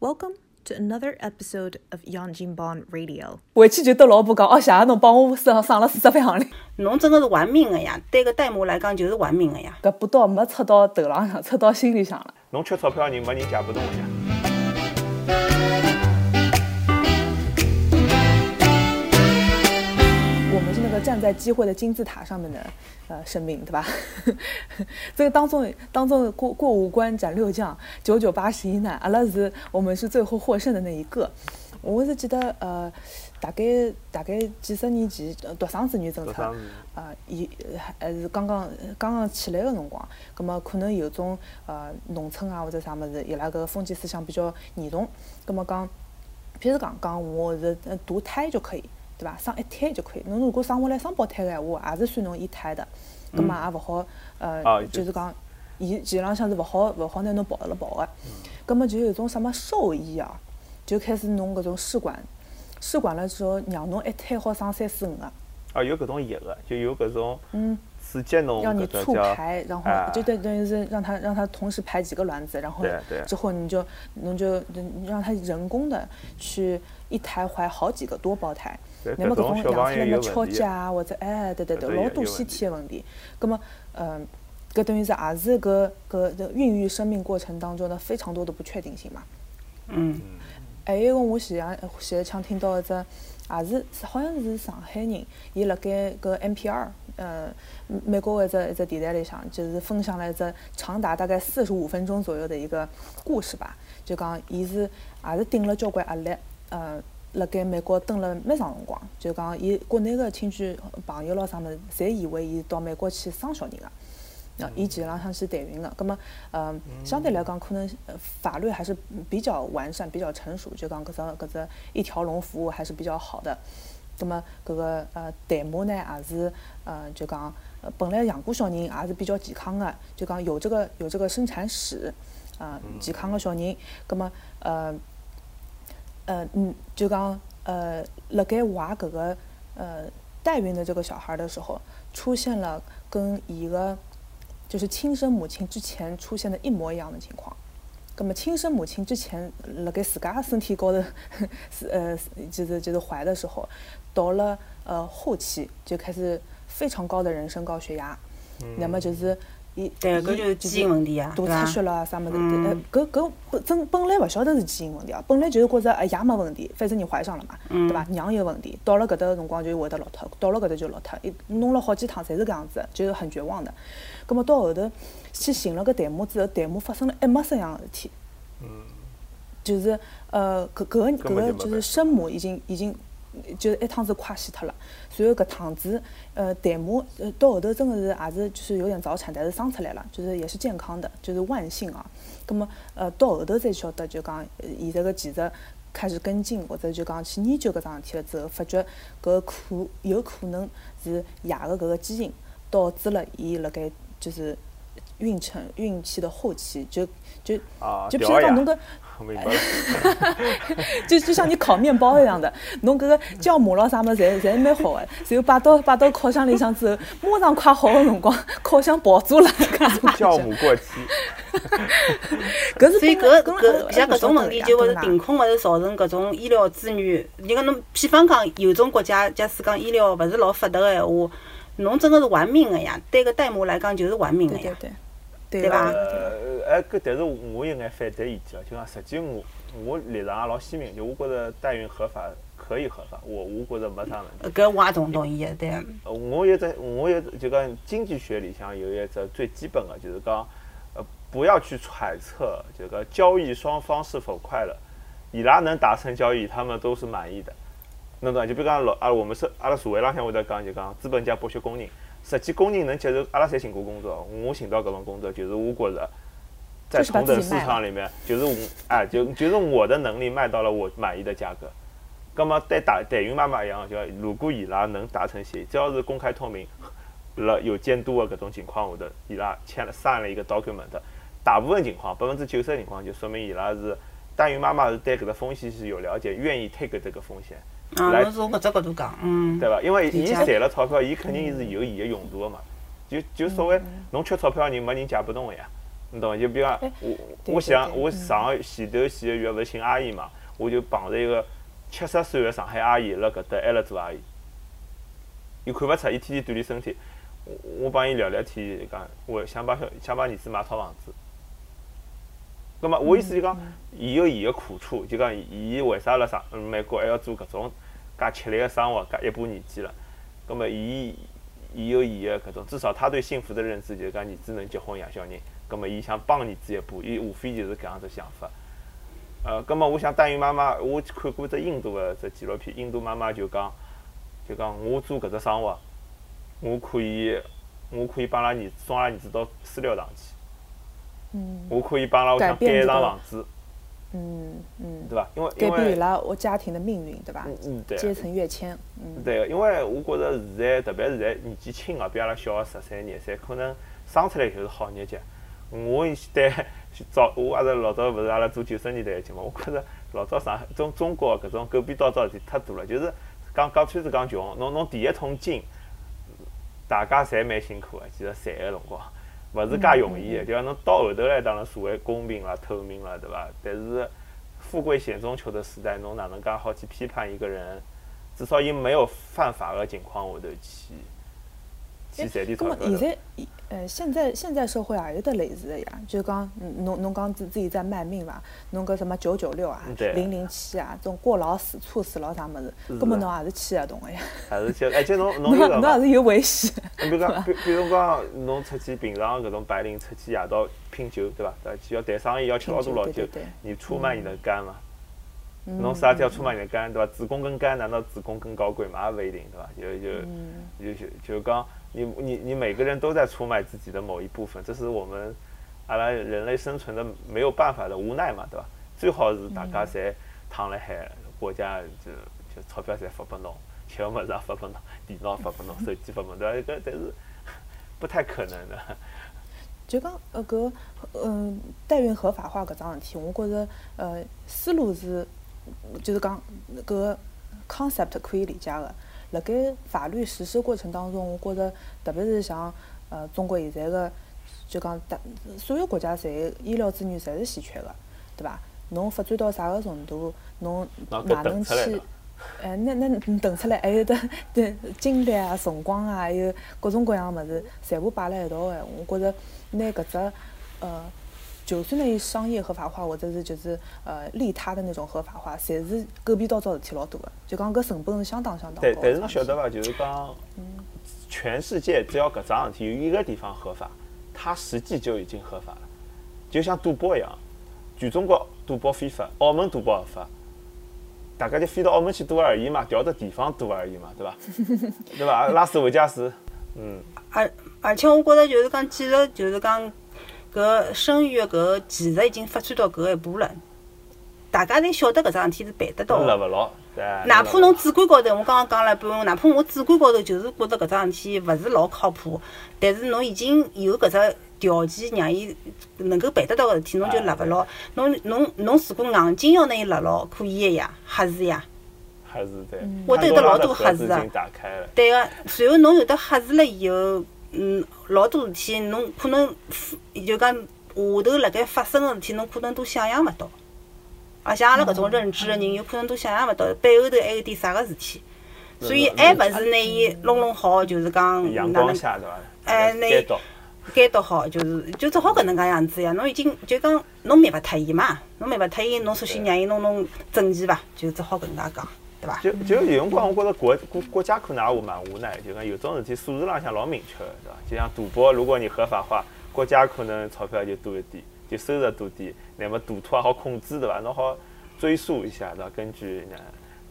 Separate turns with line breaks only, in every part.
Welcome to another episode of Yang Jin Bon Radio。
回去就对老婆讲，哦，谢谢侬帮我省省了四十万钿。
侬真的是玩命的呀，对个代母来讲就是玩命的呀。
搿把刀没插到头浪向，插到心里向了。
侬缺钞票，人没人借不动个呀。
站在机会的金字塔上面的呃生命，对吧？这个当中当中过过五关斩六将，九九八十一难，阿拉是我们是最后获胜的那一个。我是记得呃，大概大概几十年前呃独生子女政策啊，伊还是刚刚刚刚起来个辰光，葛么可能有种呃农村啊或者啥物事，伊拉个封建思想比较严重，葛么讲。譬如讲，讲我是呃堕胎就可以，对伐？生一胎就可以。侬如果生下来双胞胎个闲话，也是算侬一胎的，葛末也勿好，呃，
啊
就是讲，伊基本浪向是勿好勿好拿侬抱了抱个。葛末就有种什么兽医啊，就开始弄搿种试管，试管了之后，让侬一胎好生三四五个，
啊，有搿种药个，就有搿种
嗯，
刺激侬
让你促排，然后
啊
就等等于是让它让它同时排几个卵子，然后之后你就侬就你让它人工的去一胎怀好几个多胞胎。
对
那么搿种养出来么
朋友有问题
巧姐啊，或者哎，对对对，老多先天的问题。葛么，嗯，搿等于是也是搿搿搿孕育生命过程当中的非常多的不确定性嘛。
嗯，
还有一个我前两前一枪听到一只，也是好像是上海人，伊辣盖搿 NPR，呃，美国的一只一只电台里向，就是分享了一只长达大概四十五分钟左右的一个故事吧。就讲伊是也是顶了交关压力，呃，辣盖美国蹲了蛮长辰光。就讲伊国内个亲戚朋友咯啥物事，侪以为伊到美国去生小人个。那，伊其实浪向是代孕的，葛么，呃，相对来讲，可能呃法律还是比较完善、比较成熟，就讲搿只搿只一条龙服务还是比较好的。葛么，搿个呃代母呢，也是呃就讲呃本来养过小人，也是比较健康的，就讲有这个有这个生产史，啊、健康的小人，葛么呃呃嗯，就讲呃辣盖怀搿个呃代孕的这个小孩的时候，出现了跟伊个就是亲生母亲之前出现的一模一样的情况。葛么亲生母亲之前辣盖自家身体高头是呃就是就是怀的时候，到了呃后期就开始非常高的人身高血压，那么就是伊
对搿就是基因问题呀
大出血了啊啥物事，搿搿本真本来勿晓得是基因问题啊，本来就是觉着哎爷没问题，反正你怀上了嘛，对伐？娘有问题，到了搿搭个辰光就会得落脱，到了搿搭就落脱，一弄了好几趟侪是搿样子，就是很绝望的。葛么到后头去寻了个代母之后，代母发生了一模三样个事体。就是呃，搿搿个搿个就是生母已经已经就是一趟子快死脱了，随后搿趟子呃代母呃到后头真的是也是就是有点早产，但是生出来了，就是也是健康的，就是万幸啊。葛么呃到后头才晓得就讲呃现在个技术开始跟进或者就讲去研究搿桩事体了之后，发觉搿可有可能是爷个搿个基因导致了伊辣盖就是孕程孕期的后期就就
啊，
就譬如讲侬搿。
明白了。
就就像你烤面包一样的，侬搿个酵母咯啥么，侪侪蛮好的。然后摆到摆到烤箱里向之后，马上快好个辰光，烤箱爆炸了，搿种
酵母过期，
搿是
所以搿搿像搿种问题就会是
顶
定控会是造成搿种医疗资源。你讲侬，比方讲有种国家，假使讲医疗勿是老发达个闲话，侬真个是玩命个呀。对个代母来讲就是玩命个呀。
对对对，对
对伐
呃，哎，搿但是我有眼反对意见了，就讲实际我我立场也老鲜明，就我觉着代孕合法可以合法，我我觉着没啥问题。
搿我也同同意个，对。
呃我有只我有就讲经济学里向有一只最基本的，就是讲呃不要去揣测这个交易双方是否快乐，伊拉能达成交易，他们都是满意的。侬懂伐？就比如讲老啊，我们是阿拉社会浪向会得讲，就讲资本家剥削工人，实际工人能接受，阿拉侪寻过工作，我寻到搿份工作，就是我觉着。在同等市场里面，就是我哎，就就是我的能力卖到了我满意的价格。那么对代代孕妈妈一样，就如果伊拉能达成协议，只要是公开透明，了有监督的搿种情况下头，伊拉签了上了一个 document，大部分情况百分之九十的情况就说明伊拉是代孕妈妈是对搿个风险是有了解，愿意 take 这个风险，
啊，
来
侬从搿只角度讲，嗯，
对伐？因为伊赚了钞票，伊肯定是有伊个用途的嘛。就就所谓侬缺钞票，人没人借拨侬个呀。你懂伐？就比如讲
哎
我我想我上个前头几个月勿是寻阿姨嘛，我就碰着一个七十岁个上海阿姨辣搿搭还辣做阿姨，伊看勿出，伊天天锻炼身体。我我帮伊聊聊天，伊讲我想帮小想帮儿子买套房子。葛末我意思就讲，伊有伊个苦处，就讲伊为啥辣上嗯美国还要做搿种介吃力个生活，介一把年纪了。葛末伊伊有伊个搿种，至少他对幸福的认知就是讲儿子能结婚养小人，葛末伊想帮儿子一把，伊无非就是搿样子想法。呃，葛末我想代孕妈妈，我看过只印度个只纪录片，印度妈妈就讲，就讲我做搿只生活，我可以，我可以帮拉儿子送拉儿子到私疗堂去，
嗯。
我可以帮拉屋里向盖一幢房子，
嗯嗯，
对伐？因为
改变伊拉我家庭的命运，对吧？
嗯嗯对
阶层跃迁，嗯，
对个，因为我觉着现在，特别是现在年纪轻个，比阿拉小个十三、廿三，可能生出来就是好日脚。我对 早，我阿拉老早勿是阿拉做九十年代个节目，我觉着老早上海中中国搿种狗屁倒灶事体太多了，就是讲讲穿是讲穷，侬侬第一桶金，大家侪蛮辛苦个，其实赚个辰光，勿是介容易个。就讲侬到后头来，当然社会公平了、透明了，对伐？但是富贵险中求的时代，侬哪能介好去批判一个人？至少伊没有犯法个情况下头去去赚点钞票。
现在，呃，现在现在社会也有得类似的呀，就讲嗯侬侬讲自自己在卖命伐？侬搿什么九九六啊零零七啊，这种过劳死、猝死老啥物事，
是
根本侬也是签合同个呀，
还是去，而且侬侬
侬也是有危险。
比如讲，比比如讲，侬出去平常搿种白领出去夜到拼酒，对伐？对伐？要谈生意要吃老多老酒你出卖你的肝嘛？
嗯
侬啥事体要出卖你的肝，对伐？子宫更肝，难道子宫更高贵嘛？也勿一定，对伐？就就
嗯
就就就讲，你你你每个人都在出卖自己的某一部分，这是我们阿拉人类生存的没有办法的无奈嘛，对伐？最好是大家侪躺辣海，国家就就钞票侪发拨侬，吃个物事也发拨侬，电脑发拨侬，手机发拨侬，对伐？搿但是不太可能的。
就讲呃搿嗯代孕合法化搿桩事体，我觉着呃思路是就是讲搿个 concept 可以理解个。辣盖法律实施过程当中，我觉着特别是像呃中国现在个就讲大所有国家侪医疗资源侪是稀缺个，对伐？侬发展到啥个程度，侬哪能去？哎，那那你等出来还有得对精力啊、辰光啊，还有各种各样物事，全部摆辣一道个我觉着拿搿只呃，就算拿伊商业合法化，或者是就是呃利他的那种合法化，侪是狗屁倒灶事体老多个，就讲搿成本是相当相当高的。
但但是侬晓得伐？就是讲，全世界只要搿桩事体有一个地方合法，它实际就已经合法了。就像赌博一样，全中国赌博非法，澳门赌博合法，大家就飞到澳门去赌而已嘛，调个地方赌而已嘛，对伐？对伐？拉斯维加斯，嗯，
而而且我觉得就是讲，其实就是讲搿生育搿个技术已经发展到搿个一步了，大家侪晓得搿桩事体是办得到的。
勒勿牢，对。
哪怕侬主观高头，我刚刚讲了半，哪怕我主观高头就是觉着搿桩事体勿是老靠谱，但是侬已经有搿只条件让伊能够办得到个事体，侬就勒勿牢。侬侬侬如果硬劲要拿伊勒牢，可以个呀，瞎子呀。
还是对，
我得有得老多
盒
盒子啊。对个，随后侬有得瞎子了以后，嗯，老多事体侬可能就讲下头辣盖发生个事体，侬可能都想象勿到。啊像阿拉搿种认知个人，有可能都想象勿到背后头还有点啥个事体，所以还勿是拿伊弄弄好，就是讲哪能？哎那
该到。
监督好，就是就只好搿能介样子呀。侬已经就讲侬灭勿脱伊嘛，侬灭勿脱伊，侬首先让伊弄弄整齐伐，就只好搿能介讲，对伐？
就就有辰光，我觉着国国国家可能也蛮无奈，就讲有种事体数字浪向老明确的，对伐？就像赌博，如果你合法化，国家可能钞票就多一点，就收入多点，那么赌徒也好控制，对伐？侬好追溯一下，对伐？根据那，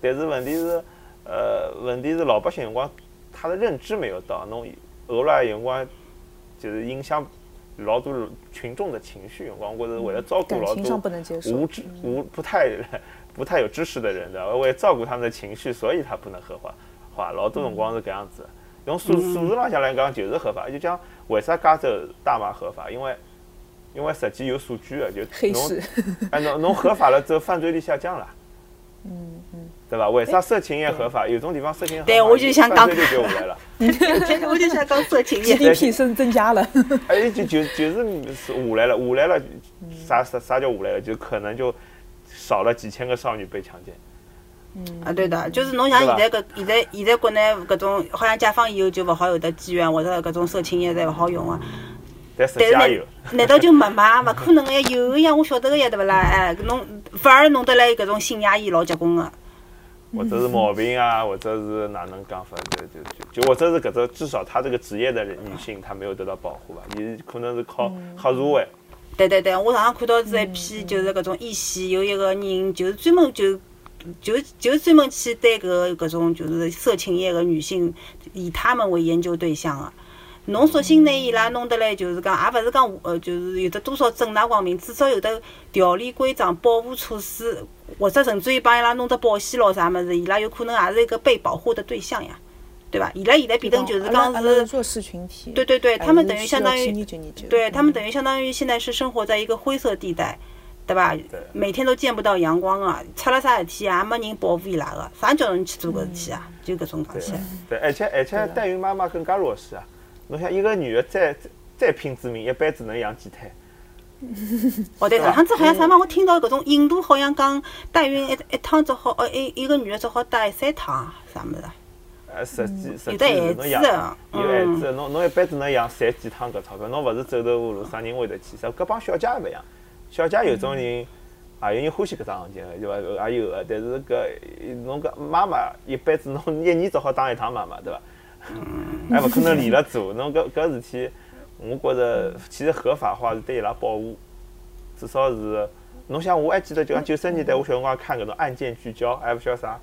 但是问题是，呃，问题是老百姓辰光他的认知没有到，侬额外有辰光就是影响老多群众的情绪，辰光我觉着为了照顾老多无知无不太不太有知识的人的，为了照顾他们的情绪，所以他不能合法化。老多辰光是搿样子的。用数数字浪向来讲就是合法，就讲为啥加州大麻合法？因为因为实际有数据的，就侬
黑市，
哎侬侬合法了之后犯罪率下降了。
嗯嗯，
对吧？为啥色情也合法？有种地方色情合法，
对我就想讲
犯罪就下来了。
我就想讲色情业。
GDP 增增加了。
哎，就就就是是下来了，下来了，啥啥啥叫下来了？就可能就少了几千个少女被强奸。
啊，对的，就是侬像现在搿现在现在国内搿种好像解放以后就勿好有得妓院或者搿种色情业侪勿好用啊。
但
是难
际也有，
难道就没嘛？勿可能个呀，有个呀，我晓得个呀，对勿啦？哎，侬反而弄得来搿种性压抑老结棍个。
或者是毛病啊，或者是哪能讲法？就就就就或者是搿种至少他这个职业的女性，她没有得到保护吧？伊可能是靠黑社会。
对对对，我上趟看到是一篇就是搿种一线有一个人就是专门就就就专门去对搿个搿种就是色情业个女性，以她们为研究对象个。侬索性拿伊拉弄得来，就是讲，也勿是讲呃，就是有得多少正大光明，至少有得条例规章、保护措施，或者甚至于帮伊拉弄得保险咯啥物事，伊拉有可能也是一个被保护的对象呀，对伐？伊拉现在变成就是讲是
弱势群体。
对对对，他们等于相当于。对他们等
于
于相当于现在是生活在一个灰色地带，对吧？
对
每天都见不到阳光啊，出了啥事体也没人保护伊拉个，啥叫侬去做搿事体啊？就搿种讲
对
起来。
对，而且而且代孕妈妈更加弱势啊！侬想一个女的再再再拼致命，一辈子能养几胎。
哦，对，上趟子好像啥嘛，我听到搿种印度好像讲代孕一一趟只好，哦，一一个女的只好带三趟啊，啥物事啊？
呃，实际实
有
际
的孩子
是侬养
的，
有孩
嗯
子，侬侬一辈子能养赚几趟搿钞票，侬勿是走投无路，啥人会得去？啥搿帮小姐也勿一样，小姐有种人也有人欢喜搿桩行情个，对伐？也有个，但是搿侬搿妈妈一辈子侬一年只好当一趟妈妈，对伐？还勿可能连了做，侬搿搿事体，我觉着其实合法化是对伊拉保护，至少是。侬像，我还记得就讲九十年代，我小辰光看搿种案件聚焦，还勿晓得啥，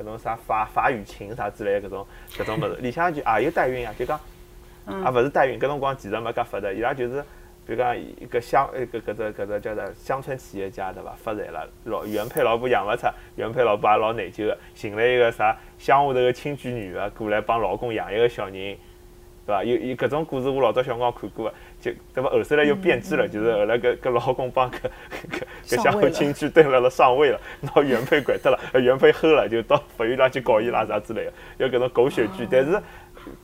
搿种啥法法语情啥之类的搿种搿种物事，里向就也有代孕啊，就讲，也勿是代孕，搿辰光技术没介发达，伊拉就是，比如讲一个乡呃搿搿只搿只叫啥乡村企业家对伐？发财了，老原配老婆养勿出，原配老婆也老内疚个，寻了一个啥乡下头个亲眷女个过来帮老公养一个小人。对伐？有有搿种故事，我老早小辰光看过个，就对伐？后头来又变质了，就是后来搿搿老公帮搿搿搿乡下亲戚对了了上位了，拿原配拐脱了，呃原配齁了，就到法院上去告伊拉啥之类的，有搿种狗血剧。但是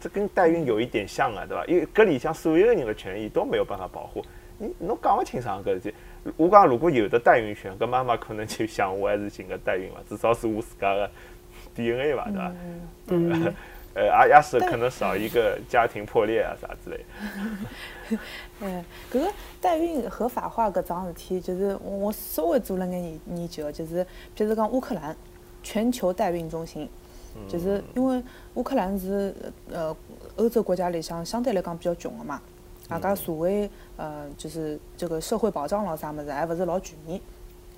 这跟代孕有一点像啊，对伐？因为搿里向所有人的权益都没有办法保护，你侬讲勿清爽搿事体。我讲如果有的代孕权，搿妈妈可能就想我还是寻个代孕伐，至少是我自家的 DNA 吧，对伐？
嗯，
呃，也也是可能少一个家庭破裂啊啥之类的。
哎，搿个代孕合法化搿桩事体，就是我我稍微做了眼研研究，就是譬如讲乌克兰全球代孕中心，就是因为乌克兰是呃欧洲国家里向相对来讲比较穷个嘛，外加社会呃就是这个社会保障咯啥物事还勿是老全面。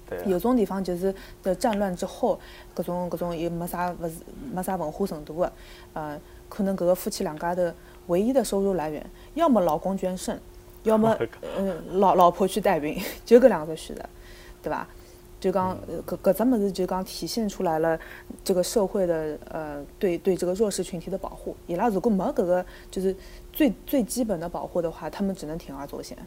对啊，
有种地方就是在战乱之后，搿种搿种也没啥勿是没啥文化程度的，呃，可能搿个夫妻两家的唯一的收入来源，要么老公捐肾，要么嗯老老婆去代孕，就搿两个选择，对伐？就讲呃搿搿只物事就讲体现出来了这个社会的呃对对这个弱势群体的保护。伊拉如果没搿个就是最最基本的保护的话，他们只能铤而走险，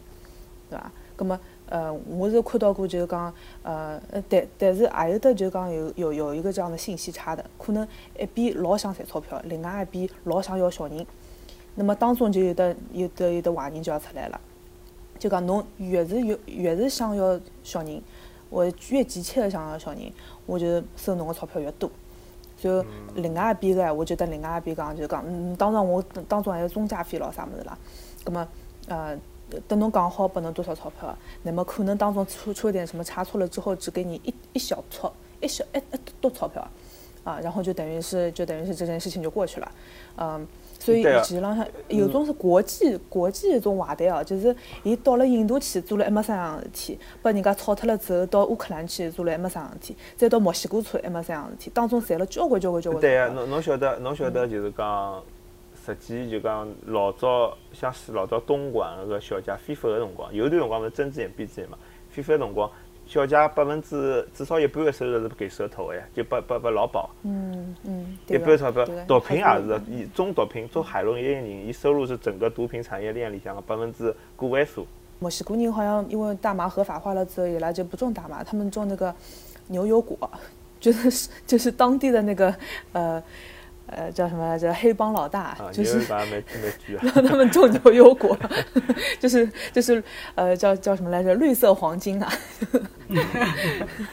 对伐？葛么呃，我是看到过就是讲呃呃，但但是也有的就讲有有有一个这样的信息差的，可能一边老想赚钞票，另外一边老想要小人，那么当中就有的有的有的坏人就要出来了，就讲侬越是越越是想要小人，我越急切的想要小人，我就收侬个钞票越多。就另外一边个，我就得另外一边讲，就讲，嗯，当然我当中还有中介费咯啥物事啦。葛么，呃，等侬讲好拨侬多少钞票，那么可能当中出出了点什么差错了之后，只给你一一小撮一小一一多钞票，啊，然后就等于是就等于是这件事情就过去了，嗯。所以
对啊。
实际浪向有种是国际国际一种坏蛋哦，就是伊到了印度去做了一没啥样事体，把人家炒脱了之后，到乌克兰去做了一没啥样事体，再到墨西哥去一没啥样事体，当中赚了交关交关交关。
对啊，侬侬晓得侬晓得就是讲，实际就讲老早像是老早东莞搿个小姐非法个辰光，有段辰光勿是睁只眼闭只眼嘛，非法个辰光，小姐百分之至少一半的收入是给蛇头个呀，就拨拨拨劳保。
嗯嗯，
一半钞票，毒品也是的，以中毒品做海洛因的人，伊收入是整个毒品产业链里向的百分之个位数。
墨西哥人好像因为大麻合法化了之后，伊拉就不种大麻，他们种那个牛油果，就是就是当地的那个呃呃叫什么来着？黑帮老大，
啊，
就是。让他们种牛油果，就是就是呃叫叫什么来着？绿色黄金啊，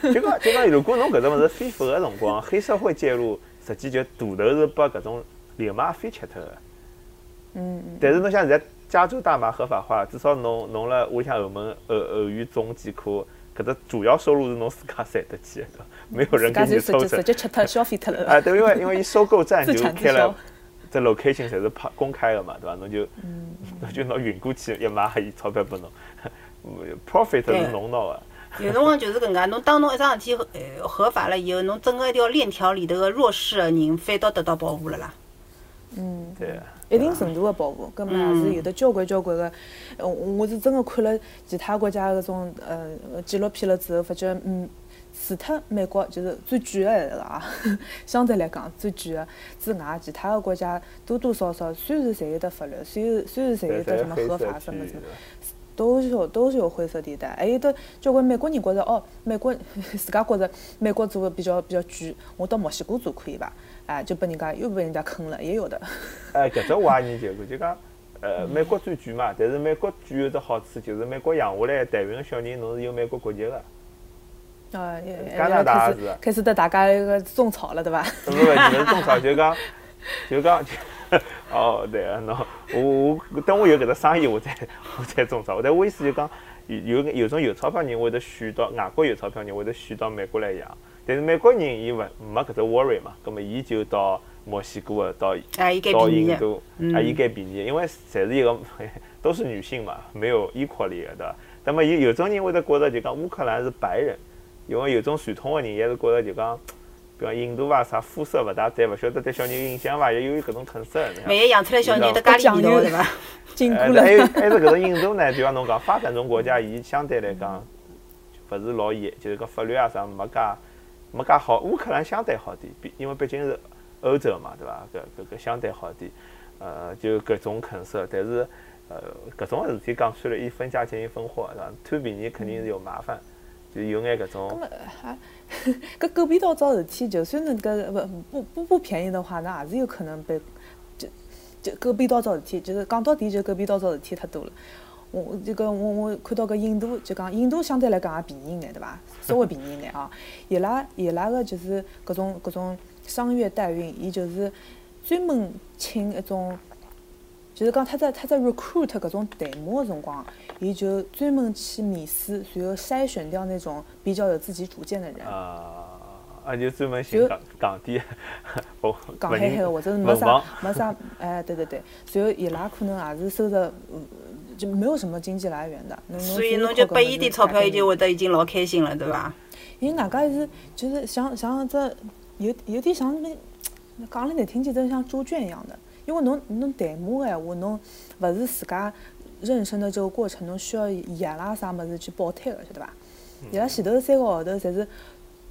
就讲就讲，如果侬搿种物事非法个辰光，黑社会介入，实际就大头是把搿种流氓非吃脱个。
嗯
但是侬像现在加州大麻合法化，至少侬侬辣屋里向后门后后院种几棵，搿只主要收入是侬自家赚得起？没有人给你
自家就直
抽成
接直。接吃脱消费脱了。
啊，对，因为因为伊收购站就开了这 location 侪是拍公开的嘛，对伐？侬就
嗯
侬就拿运过去一买，伊钞票拨侬，profit 是侬拿的。
有辰光就是搿能介，侬当侬一桩事体合呃合法了以后，侬整个一条链条里头个弱势个人反倒得到保护了啦。
嗯，
对，
一定程度的保护，根本也是有的交关交关的。呃，我是真的看了其他国家的搿种呃纪录片了之后，发觉嗯，除脱美国就是最贵的一个啊，相对来讲最贵的之外，其他的国家多多少少虽然侪有得法律，虽然虽然侪有得什么合法什么什么，都是有都是有灰色地带，还有的交关美国人觉着哦，美国自家觉着美国做的比较比较贵，我到墨西哥做可以伐？啊，就被人家又被人家坑了，也有的。
哎，搿只我也研究过，就讲，呃，美国最贵嘛，但是美国贵有只好处就是美国养下来代孕个小人，侬是有美国国籍个，
啊，也也
加拿大
开
是
始开始得大家一个种草了，对伐？
不不，你们是种草就讲，就讲，哦，对个，侬我我等我有搿只生意，我再我再种草。但我意思就讲，有有有种有钞票人会得选到外国有钞票人会得选到美国来养，但是美国人伊勿没搿只 worry 嘛，葛末伊就到墨西哥个到
哎，
到。印度，啊，伊该便宜，因为侪是一个 都是女性嘛，没有 equally 的，对伐？那么有有种人会得觉着就讲乌克兰是白人，因为有种传统的人也是觉着就讲，比方印度啊啥肤色勿大对，勿晓得对小人有影响伐？也有搿种 concern。
万一养出来小人得咖喱味道，对伐？
呃，
禁锢了
还。有还是搿种印度呢，比方侬讲发展中国家，伊相对来讲勿是老严，就是讲法律啊啥没介没介好。乌克兰相对好点，毕因为毕竟是欧洲嘛，对伐？搿搿搿相对好点，呃，就搿种肯色，但是呃搿种事体讲穿了，一分价钱一分货，是伐？贪便宜肯定是有麻烦，就有眼搿种。
搿狗皮倒灶事体，就算那个不不不不便宜的话，那也是有可能被就就狗皮倒灶事体，就是讲到底就狗皮倒灶事体太多了。我这个我我看到搿印度就讲印度相对来讲也便宜一眼，对伐？稍微便宜一眼啊。伊拉伊拉个就是搿种搿种商业代孕，伊就是专门请一种。就是讲他在他在 recruit 搿种队伍的辰光，伊就专门去面试，然后筛选掉那种比较有自己主见的人。
啊，啊就专门寻
就
港港地，不
讲嘿嘿，或者是没啥没啥，哎，对对对，然后伊拉可能也是收入，嗯就没有什么经济来源的。
所以侬就拨伊点钞票，伊就会得已经老开心了，对伐？
因为外加是就是像像这有有点像那讲了难听点，真像猪圈一样的。因为侬侬代码个闲话，侬勿是自家妊娠的这个过程，侬需要药啦啥物事去保胎个，晓得伐？伊拉前头三个号头侪是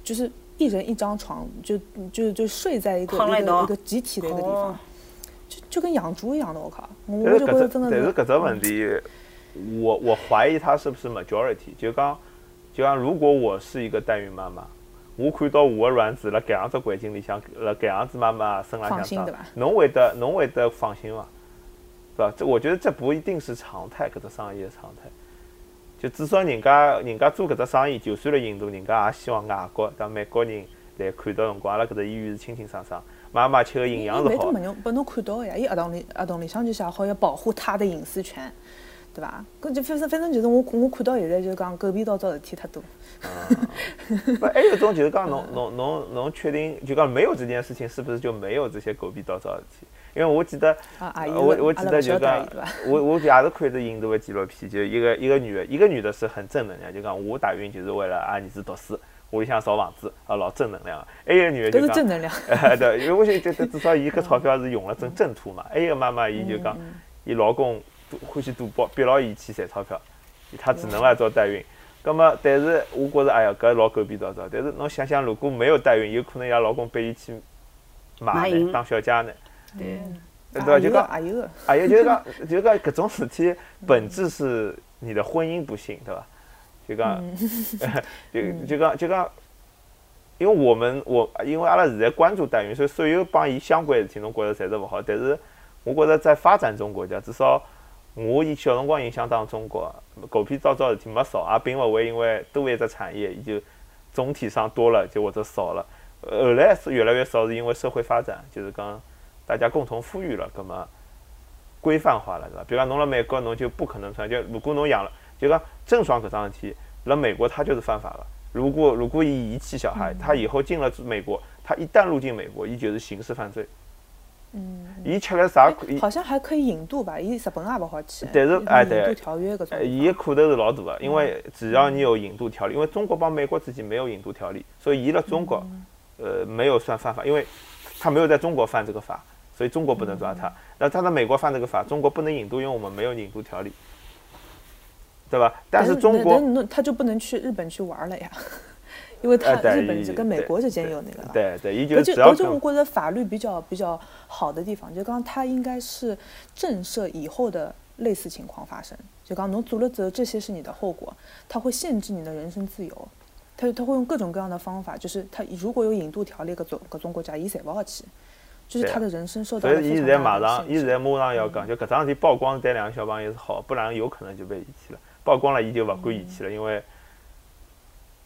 就是一人一张床，就就就睡在一个一个
一
个集体的一个地方
哦，
就就跟养猪一样的。我靠，我就觉得真的是
但是搿只问题，我我怀疑它是不是 majority。就讲，就讲，如果我是一个代孕妈妈，我看到我的卵子辣搿样子环境里向，辣搿样子妈妈身浪向长侬会得侬会得放心伐？对伐？这我觉得这不一定是常态，搿只生意的常态。就至少人家人家做搿只生意，就算辣印度，人家也希望外国当美国人来看到辰光，阿拉搿只医院是清清爽爽，妈妈吃个营养是好
没得没。侬拨侬看到个呀，伊合同里合同里向就写好要保护他的隐私权，对伐？搿就反正反正就是我我看到现在就讲狗屁倒灶事体太多。
不，还有一种就是讲侬侬侬侬确定就讲没有这件事情，是不是就没有这些狗屁倒灶的事体？因为我记得，我我记得就讲我我也是看着印度的纪录片，就一个一个女的，一个女的是很正能量，就讲我打晕就是为了啊儿子读书，屋里向造房子，啊老正能量的。还有一个女的
搿
就是讲，
正能量。
呃对，因为我就觉得至少伊搿钞票是用了正正途嘛。还有一个妈妈，伊就讲，伊老公赌欢喜赌博，逼牢伊去赚钞票，他只能来做代孕。葛么，但是我觉着，哎呀，搿老狗屁倒灶。但是侬想想，如果没有代孕，有可能伊拉老公逼伊去买呢，当小姐呢，
对，
对伐？就讲，
也有个，
哎呀，就是讲，就是讲搿种事体本质是你的婚姻不幸，对伐？就讲，就就讲就讲，因为我们我因为阿拉现在关注代孕，所以所有帮伊相关的事体，侬觉着侪是勿好。但是我觉着在发展中国家，至少我以小辰光印象当中国狗屁糟糟事体没少，也并勿会因为多一只产业，伊就总体上多了就或者少了。后来是越来越少，是因为社会发展，就是讲大家共同富裕了，葛么规范化了，对伐？比如讲侬辣美国，侬就不可能穿，就如果侬养了，就讲郑爽搿桩事体，辣美国它就是犯法了。如果如果伊遗弃小孩，他以后进了美国，他一旦入境美国，伊就是刑事犯罪。
嗯，
伊吃了啥
好像还可以引渡吧？伊日本也勿好去。
但是哎对
引渡，条约搿种
呃，。伊个苦头是老大的，因为只要你有引渡条例，因为中国帮美国之间没有引渡条例，所以伊辣中国，呃，没有算犯法，因为他没有在中国犯这个法，所以中国不能抓他。那他在美国犯这个法，中国不能引渡，因为我们没有引渡条例，对吧？但是中国
但是他就不能去日本去玩了呀，因为他日本是跟美国之间有那个了。
对对，伊
搿就
就只要跟
搿就我觉得法律比较比较好的地方，就刚他应该是震慑以后的类似情况发生。就刚侬做了之后，这些是你的后果，他会限制你的人身自由。他他会用各种各样的方法，就是他如果有引渡条例，各种各种国家伊侪勿好去，就是他的人生受到
所以伊现在马上，伊现在马上要讲，就搿桩事体曝光对两个小朋友是好，不然有可能就被遗弃了。曝光了，伊就勿管遗弃了，因为，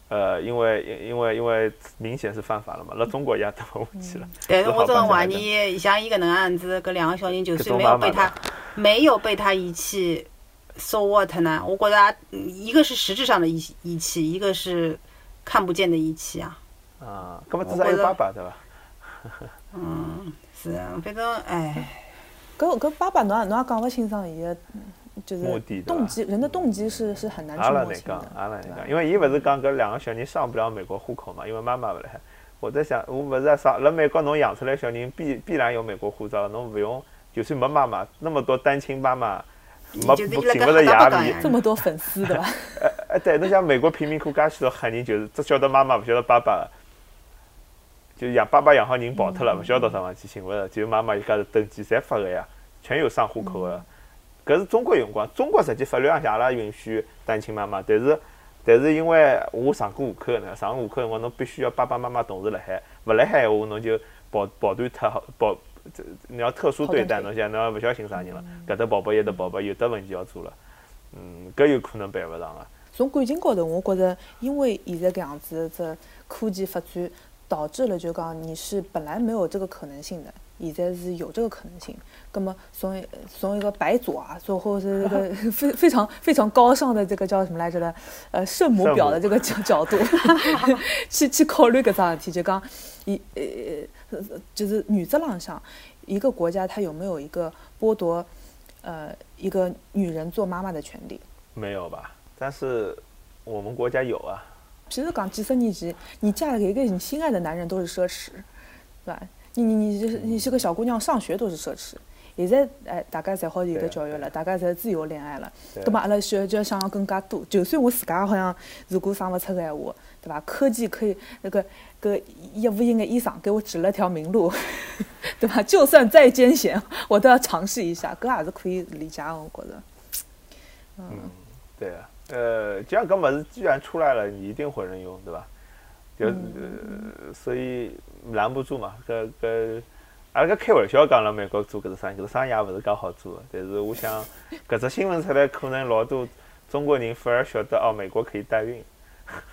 呃，因为因因为因为明显是犯法了嘛，那中国也得不下去了。
但是我真的怀疑，像伊搿能样子，搿两个小人就
搿
算没有被他
的
没有被他遗弃，so what 呢，我觉得啊一个是实质上的遗遗弃，一个是看不见的遗弃啊。
啊，搿么至少有爸爸对伐？
嗯，是啊，反正哎，
搿搿爸爸侬也侬也讲勿清爽伊个嗯就是
目的
动机，人的动机是是很难去
阿拉来讲
摸清的，，对吧
阿拉来讲，因为伊勿是讲搿两个小人上不了美国户口嘛，因为妈妈勿辣海。我在想，我勿是在上辣美国侬养出来小人必必然有美国护照，侬勿用，就算没妈妈，那么多单亲妈妈，没寻勿着爷。
这么多粉丝对吧？
哎，对，侬像美国贫民窟介许多黑人，就是只晓得妈妈，勿晓得爸爸的，就养爸爸养好人跑脱了，勿晓得啥地方去寻勿着，只有妈妈一家头登记侪发个呀，全有上户口个。搿是中国有辰光，中国实际法律上向阿拉允许单亲妈妈，但是但是因为我上过户口个呢，上户口辰光侬必须要爸爸妈妈同时辣海，勿辣海闲话侬就跑跑断脱好跑。这你要特殊对待，侬想侬要勿晓得寻啥人了，搿搭宝宝，埃搭宝宝，有的问题要做了，嗯，搿有可能办勿上个。
从感情高头，我觉着，因为现在搿样子这科技发展，导致了就讲你是本来没有这个可能性的，现在是有这个可能性。那么从从一个白左啊，最后是这个 非非常非常高尚的这个叫什么来着的，呃，圣母婊的这个角角度 去去考虑搿桩事体，就讲一呃就是女子浪向一个国家它有没有一个剥夺呃一个女人做妈妈的权利？
没有吧？但是我们国家有啊。
其实讲几十年前，你嫁给一个你心爱的男人都是奢侈，对吧？你你你就是你是个小姑娘，上学都是奢侈。现在哎，大家侪好有的教育了，大家侪自由恋爱了，
对
葛么阿拉需要就要想要更加多。就算我自家好像如果生勿出个闲话，对吧？科技可以那个个业务员个医生给我指了条明路，对吧？就算再艰险，我都要尝试一下，搿也是可以理解的，我觉着。嗯，
对啊，呃，既然搿物事既然出来了，你一定会人用，对吧？就、
嗯
呃，所以拦不住嘛。搿搿，阿拉搿开玩笑讲了，美国做搿只生意，搿只生意也勿是介好做的。但是我想，搿只新闻出来，可能老多中国人反而晓得哦，美国可以代孕，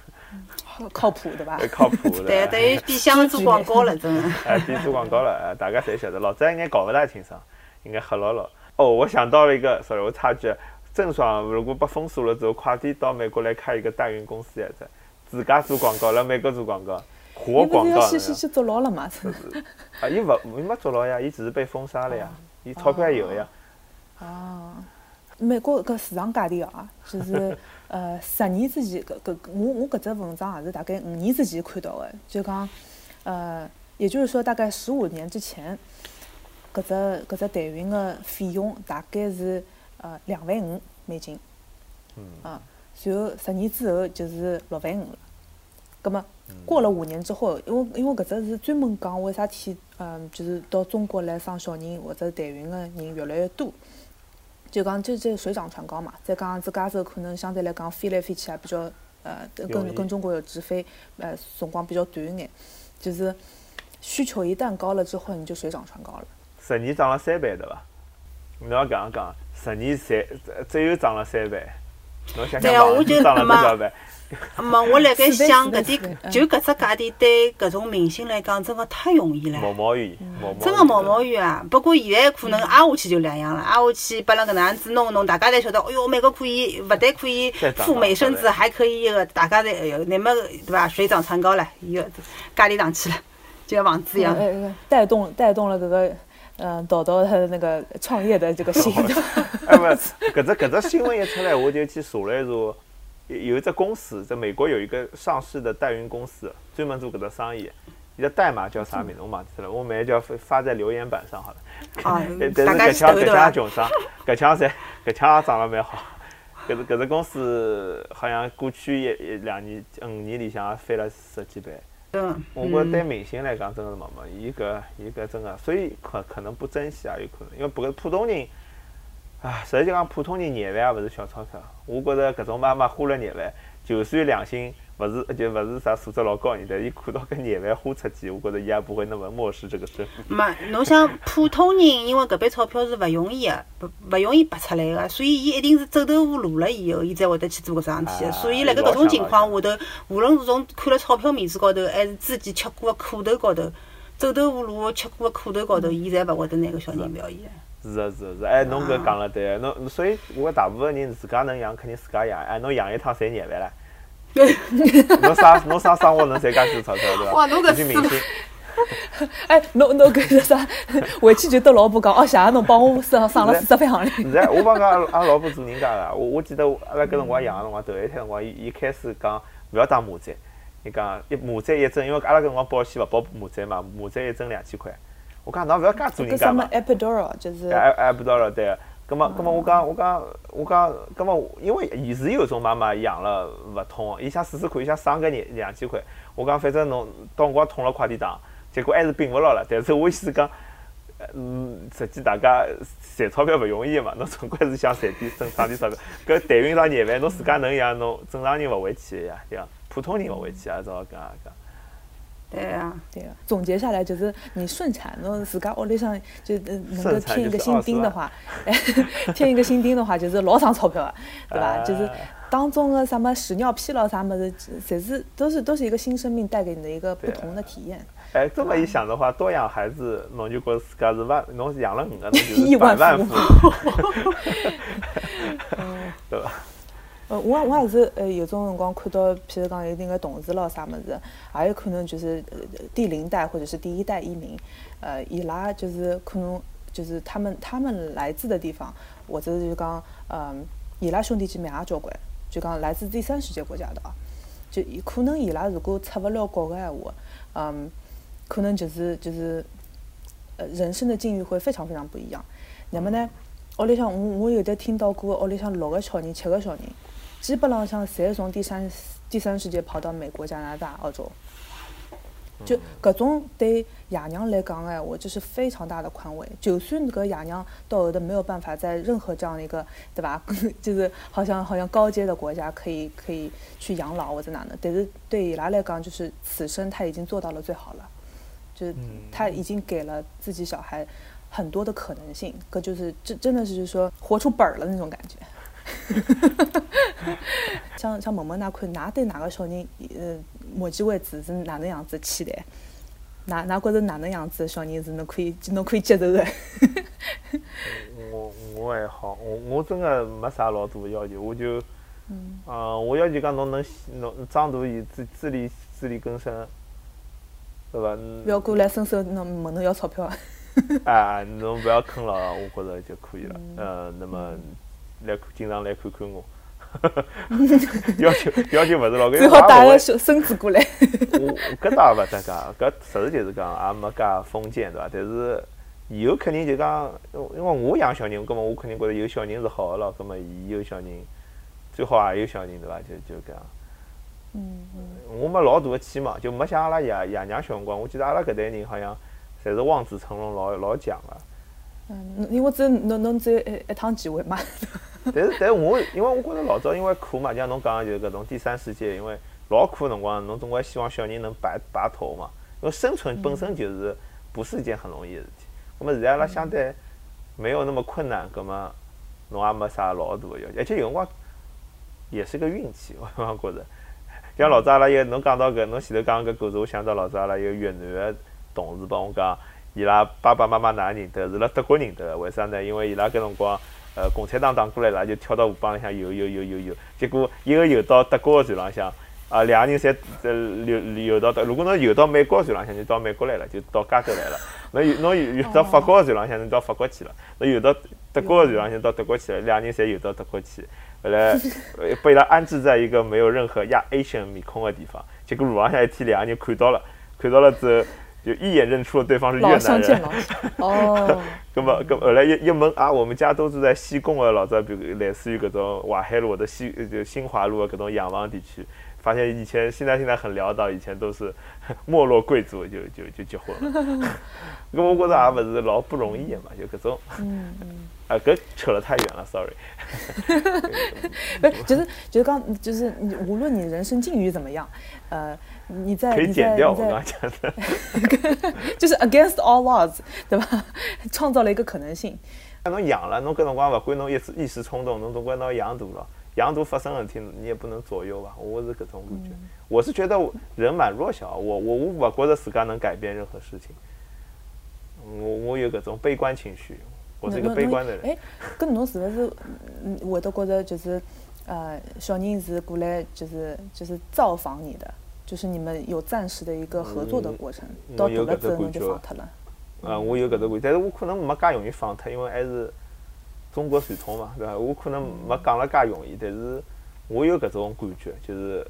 靠谱，对吧？
靠谱的。
对，等于变相做广告了，真的。
哎，变做广告了，哎，大家侪晓得，老早应该搞勿大清爽，应该黑牢牢。哦，我想到了一个，sorry，我插句，郑爽如果被封锁了之后，快点到美国来开一个代孕公司来着，自家做广告，来美国做广告，活
伊不
广告呢
是要去去去坐牢了嘛？
啊，伊勿伊没坐牢呀，伊只是被封杀了呀，伊钞票还有呀。
哦，美国搿市场价钿啊，就是 呃十年之前，搿搿我我搿只文章也是大概五年之前看到的，就讲呃，也就是说大概十五年之前，搿只搿只代孕个费用大概是呃两万五美金，
嗯
啊，然后十年之后就是六万五了。葛么过了五年之后，因为因为搿只是专门讲为啥体，嗯，就是到中国来生小人或者代孕个人越来越多，就讲就这水涨船高嘛。再加上自家州可能相对来讲飞来飞去也比较呃，跟跟中国有直飞，呃，辰光比较短一眼，就是需求一旦高了之后，你就水涨船高了。
十年涨了三倍，对伐？侬要搿样讲，十年才只有涨了三倍，侬想想
对啊我就
涨了多少倍？
么我辣盖想，搿点就搿只价钿对搿种明星来讲，真个太容易了。
毛毛雨，毛毛雨
真个毛毛雨啊！不过现在可能挨下去就两样了，挨下去把了搿能样子弄一弄，大家侪晓得，哎哟，美国可以，勿但可以赴美生子，还可以个，大家侪哎哟，乃末对伐？水涨船高了，伊个价钿上去了，就像房子一样。
呃呃带动带动了搿个，嗯，导导他的那个创业的这个心？
哎，不，搿只搿只新闻一出来，我就去查了一查，有有一只公司在美国有一个上市的代孕公司，专门做搿只生意。伊个代码叫啥名字？我忘记脱了，我慢叫发发在留言板上好了。
啊
但，但是搿枪搿？枪穷商，搿枪侪搿枪也涨了蛮好。搿只搿只公司好像过去一一两年五年里向也翻了十几倍。
嗯，
我觉着对明星来讲真个是没没，伊搿伊搿真个，所以可可能不珍惜啊有可能，因为不普通人，啊，实际讲普通人廿万也勿是小钞票。我觉着搿种妈妈花了廿万，就算良心勿是就勿是啥素质老高人，但伊看到搿廿万花出去，我觉着伊也不会那么漠视这个身份。
没，侬想普通人，因为搿笔钞票是勿容易个，勿勿容易拔出来个，所以伊一定是走投无路了以后，伊才会得去做搿桩事体。所以辣盖搿种情况下头，无论是从看了钞票面子高头，还是自己吃过个苦头高头，走投无路吃过个苦头高头，伊侪勿会得拿搿小人表现个。
是个是个是，哎，侬搿讲了对，侬所以我觉大部分人自家能养，肯定自家养。哎，侬养一趟赚廿万了。侬啥侬啥生活能赚介许多钞票对伐？
哇侬搿
明星，
哎，侬侬搿是啥？回去就对老婆讲，哦，谢谢侬帮我省省了四十万行钿。
现在我帮讲阿拉老婆做人家个，我我记得我阿拉搿辰光养个辰光，头一天辰光，伊伊开始讲勿要打麻醉，伊讲一麻醉一针，因为阿拉搿辰光保险勿保麻醉嘛，麻醉一针两千块。我讲侬勿要介做人
搿什么
家嘛
，epidural 就是
哎哎不到了对。咁么咁么我讲我讲我讲，咁么因为伊是有种妈妈养了勿痛，伊想试试看，伊想省搿两两千块。我讲反正侬到辰光痛了快点打，结果还是并勿牢了。但是我意思讲。呃嗯，实际大家赚钞票勿容易嘛，侬总归是想赚点挣省点钞票。搿代孕上廿万，侬自家能养，侬正常人勿会去个呀，对伐？普通人勿会去啊，照讲讲。
对啊，
对个，总结下来就是你顺产，侬自家屋里向就呃能够添一个
就是20
新丁的
万
话，添一个新丁的话就是老省钞票的，对吧？
哎
就是当中的什么屎尿屁咯啥么子，侪是都是都是一个新生命带给你的一个不同的体验。
哎，这么一想的话，多养孩子，侬就觉着自家是万，侬养了五个，侬就
亿
是百
万富
万富
翁
翁，对伐？
呃，我我也是呃，有种辰光看到，譬如讲有定个同事咯啥么子，也有可能就是呃第零代或者是第一代移民，呃，伊拉就是可能就是他们他们来自的地方，或者是就讲嗯，伊拉兄弟姐妹也交关，就讲来自第三世界国家的啊，就伊可能伊拉如果出勿了国个闲话，嗯，可能就是就是呃人生的境遇会非常非常不一样。那么呢，屋里向我我有的听到过屋里向六个小人、七个小人，基本浪向侪从第三第三世界跑到美国、加拿大、澳洲。就搿种对爷娘来讲哎，我这是非常大的宽慰。就算搿爷娘到后头没有办法在任何这样的一个，对吧？就是好像好像高阶的国家可以可以去养老或者哪能，但是对伊拉来讲，就是此生他已经做到了最好了，就是他已经给了自己小孩很多的可能性，搿就是真真的是就是说活出本儿了那种感觉。像像萌萌那看，㑚对哪个小人，呃，目前为止是哪能样子期待？哪哪觉着哪能样子的小人是侬可以侬可以接受的？
我我还好，我我真个没啥老大的要求，我就，嗯，我要求讲侬能侬长大以自自力自力更生，对伐？
不要过来伸手侬问侬要钞票。
啊，侬不要坑了，我觉着就可以了。呃，那么来看经常来看看我，要求 要求勿是老 高，
最好带个小孙子过来。
我搿倒也勿搭讲，搿实事求是讲也没介封建对伐？但是以后肯定就讲，因为我养小人，葛末我肯定觉着有小人是好个咯，葛末伊有小人，最好也有小人对伐？就就搿样。
嗯
我没老大个期望，就没像阿拉爷爷娘小辰光，我记得阿拉搿代人好像侪是望子成龙老老强个。
嗯，因为只侬侬只有一一趟机会嘛。
但是，但是我因为我觉着老早因为苦嘛，像侬讲个就是搿种第三世界，因为老苦辰光，侬总归希望小人能白白头嘛。因为生存本身就是不是一件很容易的事体。那么现在阿拉相对没有那么困难，葛么侬也没啥老大的要求，而且有辰光也是个运气，我觉着。像老早阿拉有侬讲到搿，侬前头讲搿故事，我想到老早阿拉有越南的同事帮我讲，伊拉爸爸妈妈哪认得，是辣德国认得，为啥呢？因为伊拉搿辰光，呃，共产党打过来了，就跳到河浜里向游游游游游，结果一个游到德国的船浪向，啊，两个人侪呃游游到德，如果侬游到美国船浪向，就到美国来了，就到加州来了。侬游侬游到法国的船浪向，侬到法国去了；侬游到德国的船浪向，到德国去了。两个人侪游到德国去。后来 被他安置在一个没有任何亚 a 型面孔的地方，结果路浪向一天，两个人看到了，看到了之后就一眼认出了对方是越南人。
哦。
那么，咁后来一一问啊，我们家都是在西贡的老早，比如类似于搿种淮海路或者西就新华路的搿种洋房地区，发现以前现在现在很潦倒，以前都是 没落贵族就就就结婚了。咁 我觉着也勿是老不容易的嘛，就搿种。嗯嗯。啊，搿扯了太远了，sorry。
不是，就是就是刚就是你无论你人生境遇怎么样，呃，你在
可以剪掉我刚刚讲的，
就是 against all odds，对吧？创造了一个可能性。
那侬养了，侬搿辰光勿管侬一时一时冲动，侬总归拿养大了，养大发生问题你也不能左右吧？我是搿种感觉。我是觉得人蛮弱小，我我我勿觉得自家能改变任何事情。我我有搿种悲观情绪。我是一个悲观的人。哎，
搿侬是勿是嗯会得觉着就是呃小人是过来就是就是造访你的，就是你们有暂时的一个合作的过程，到大了之后侬就放脱了。
嗯，我有搿只感觉，但是我可能没介容易放脱，因为还是中国传统嘛，对伐？我可能没讲了介容易，但是我有搿种感觉，就是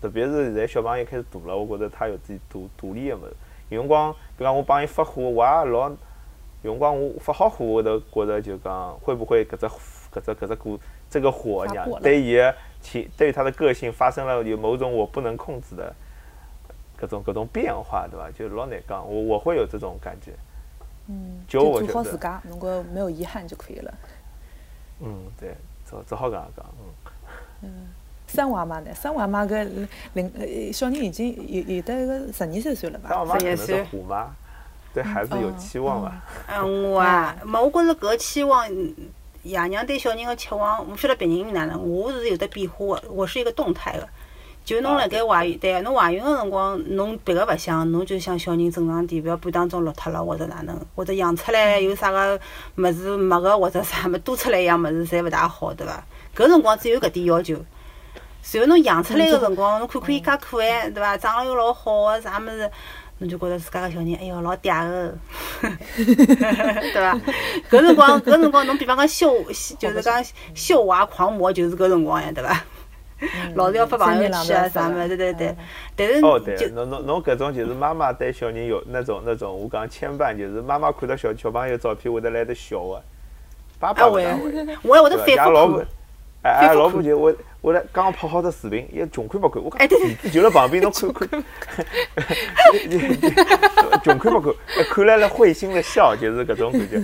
特别是现在小朋友开始大了，我觉着他有自己独独立的物事。有辰光，比方我帮伊发火，我也老。有辰光我发好火，我都觉着就讲会不会搿只搿只搿只股这个火呀，对伊情对他的个性发生了有某种我不能控制的各种各种变化，对吧？就老难讲，我我会有这种感觉。
嗯，就做好自家，能够没有遗憾就可以了。
嗯，对，只只好搿样讲，
嗯。嗯，三娃妈呢？三娃妈个零呃小人已经有有得个十二三岁了吧？
三娃妈可能是虎妈。对孩子有期望伐？
嗯，我啊，没，我觉着搿期望，爷娘对小人的期望，勿晓得别人哪能，我是有得变化的，我是一个动态的。就侬辣盖怀孕，对，侬怀孕个辰光，侬别个勿想，侬就想小人正常点，勿要半当中落脱了，或者哪能，或者养出来有啥个物事没个，或者啥么多出来一样物事，侪勿大好，对伐？搿辰光只有搿点要求。然后侬养出来个辰光，侬看看伊介可爱，对伐？长了又老好个啥物事？侬就觉着自家个小人，哎哟，老嗲个，对伐？搿辰光，搿辰光，侬比方讲秀，就是讲秀娃狂魔，就是搿辰光呀，对伐？老是要发朋友圈啊，啥么？对对对。但是
哦，对，侬侬侬搿种就是妈妈对小人有那种那种，我讲牵绊，就是妈妈看到小小朋友照片会得来得笑个，爸爸会，
我还会得反复看。
哎哎，老婆就我我来刚刚拍好只视频，也穷看不看？我看弟弟就辣旁边，侬看看，穷看不看？看来了会心的笑，就是搿种感觉。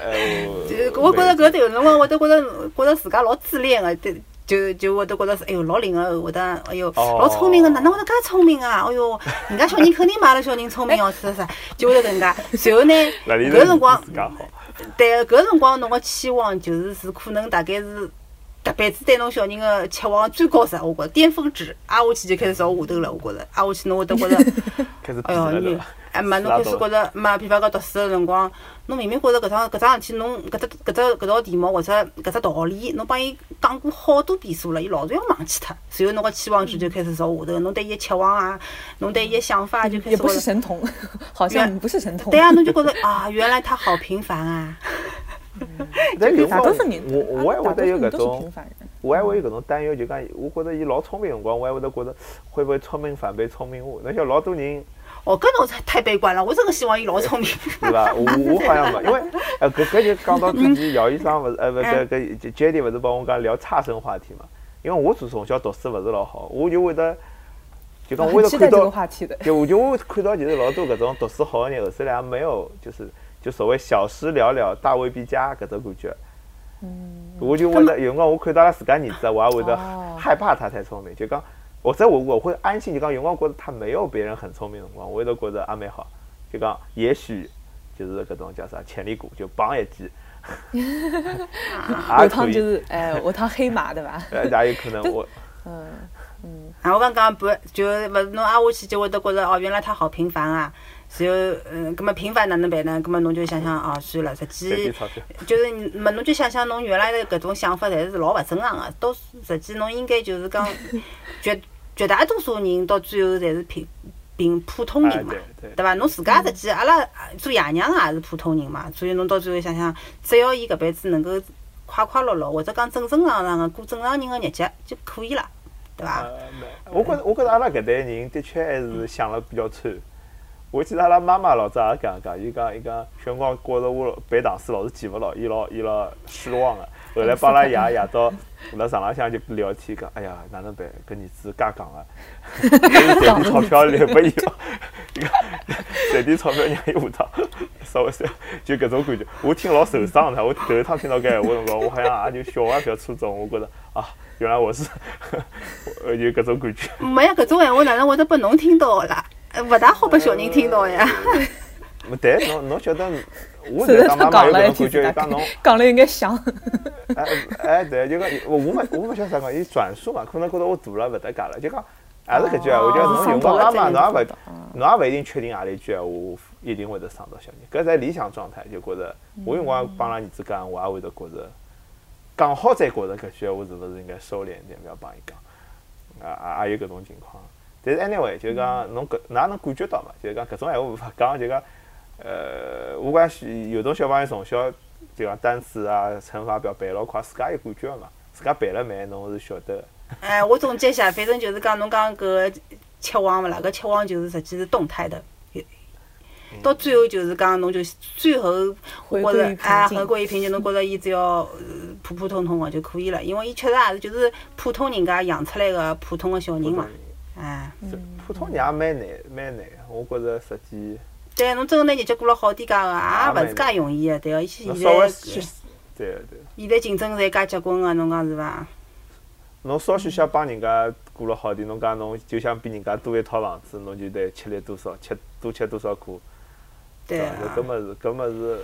呃，就我觉着搿有辰光，我都觉着觉着自家老自恋个，对，就就我都觉着是，哎哟，老灵个，会得，哎哟，老聪明个，哪能会得介聪明啊？哎哟，人家小人肯定买了小人聪明哦，是是，就会得搿能介。随后呢，搿辰光，对，搿辰光侬个期望就是是可能大概是。这辈子对侬小人的期望最高值，我觉着巅峰值，挨下去就开始朝下头了。我觉着挨下去侬会得觉着，
哎哟你，
哎嘛侬开始觉着，嘛比方讲读书个辰光，侬明明觉着搿桩搿桩事体，侬搿只搿只搿道题目或者搿只道理，侬帮伊讲过好多遍数了，伊老早要忘记脱。随后侬个期望值就开始朝下头，侬对伊个期望啊，侬对伊个想法就开始。
也不是神童，好像不是神童。
对啊，侬就觉着啊，原来他好平凡啊。
但有光，我我还会得有搿种，我还会有搿种担忧，就讲，我觉着伊老聪明辰光，我还会得觉着会不会聪明反被聪明误？侬像老多人，
哦，搿侬太太悲观了，我真个希望伊老聪明，
对伐？我我 好像没，因为呃，搿搿就讲到之前姚医生勿是呃勿搿搿 Jenny 勿是帮我讲聊差生话题嘛？因为我从从小读书勿是老好，我就会得就讲我会得看到，就我就会看到就是老多搿种读书好的人后头来也没有就是。就所谓小事了了，大未必佳搿种感觉。嗯，我就会得有辰光我看到拉自家儿子，我也会得
哦
害怕他太聪明，就讲或者我我会安心，就讲有辰光觉得他没有别人很聪明的辰光，我会得觉得也蛮好，就讲也许就是搿种叫啥潜力股，就帮一记，
下
也可以
趟就是哎，下趟黑马对伐？
呃，也有可能我
嗯
啊，我刚刚不就勿是侬挨下去就会得觉着哦，原来他好平凡啊。然后，嗯，葛么平凡哪能办呢？葛么侬就想想哦，算了，实际。就是你么侬就想想侬原来的搿种想法，侪是老勿正常个。到实际侬应该就是讲，绝绝大多数人到最后侪是平平普通人嘛
哎，对
伐？侬自家实际阿拉做爷娘个也是普通人嘛，所以侬到最后想想，只要伊搿辈子能够快快乐乐，或者讲正正常常个过正常人个日脚就可以了，对伐？
我觉着我觉着阿拉搿代人的确还是想了比较穿。我记得阿拉妈妈老早也讲讲，伊讲伊讲，小辰光觉着我背唐诗老是记勿牢，伊老伊老失望个。后来帮阿拉爷夜到辣床浪向就聊天讲，哎呀，哪能办？搿儿子介讲个，就是赚点钞票留拨伊。伊讲赚点钞票让伊下趟稍微就搿种感觉，我听老受伤的。我头一趟听到搿闲话辰光，我好像也就小学覅初中，我觉着啊，原来我是呃有搿种感觉。
没呀，搿种闲话哪能会得拨侬听到个啦？呃勿大好拨小人听到呀。
没，但侬侬晓得，我
实在
在当妈妈有
他讲了一
搿种感觉，
天大
讲侬，
讲了应该想，
哎哎，对，就讲我我没我没晓得啥讲，伊转述嘛，可能觉得我大了勿搭界了，就讲还是搿句闲话，就
哦
侬有辰光妈妈，侬也勿
嗯
侬也勿一定确定何里句闲话一定会得伤到小人，搿在理想状态就觉着，我有辰光帮拉儿子讲，我也会得觉着，讲好再觉着搿句闲话是勿是应该收敛一点，勿要帮伊讲，啊也也有搿种情况。但是 anyway，就是讲侬搿哪能感觉到嘛？就是讲搿种闲话勿讲，就讲呃，我讲是有种小朋友从小就讲单词啊、乘法表背老快，自家有感觉个嘛，自家背了慢，侬是晓得的。
哎，我总结一下，反正就是讲侬讲搿期望勿啦，搿期望就是实际是动态的。到最后就是讲，侬就最后
回
或
归于平
者哎
静
回归于平静，侬觉着伊只要呃普普通通个就可以了，因为伊确实也是就是普通人家养出来个普通个小人嘛，哎。
这普通人也蛮难，蛮难。我觉着实际，
对，侬真个拿日脚过了好点介个，
啊
也勿是介容易个，对个。伊现
侬稍微
在
去，对对，
现在竞争侪介结棍个，侬讲是伐？
侬稍许想帮人家过了好点，侬讲侬就想比人家多一套房子，侬就得吃力多少，吃多吃多少苦，
对
吧？
啊
搿么是搿么是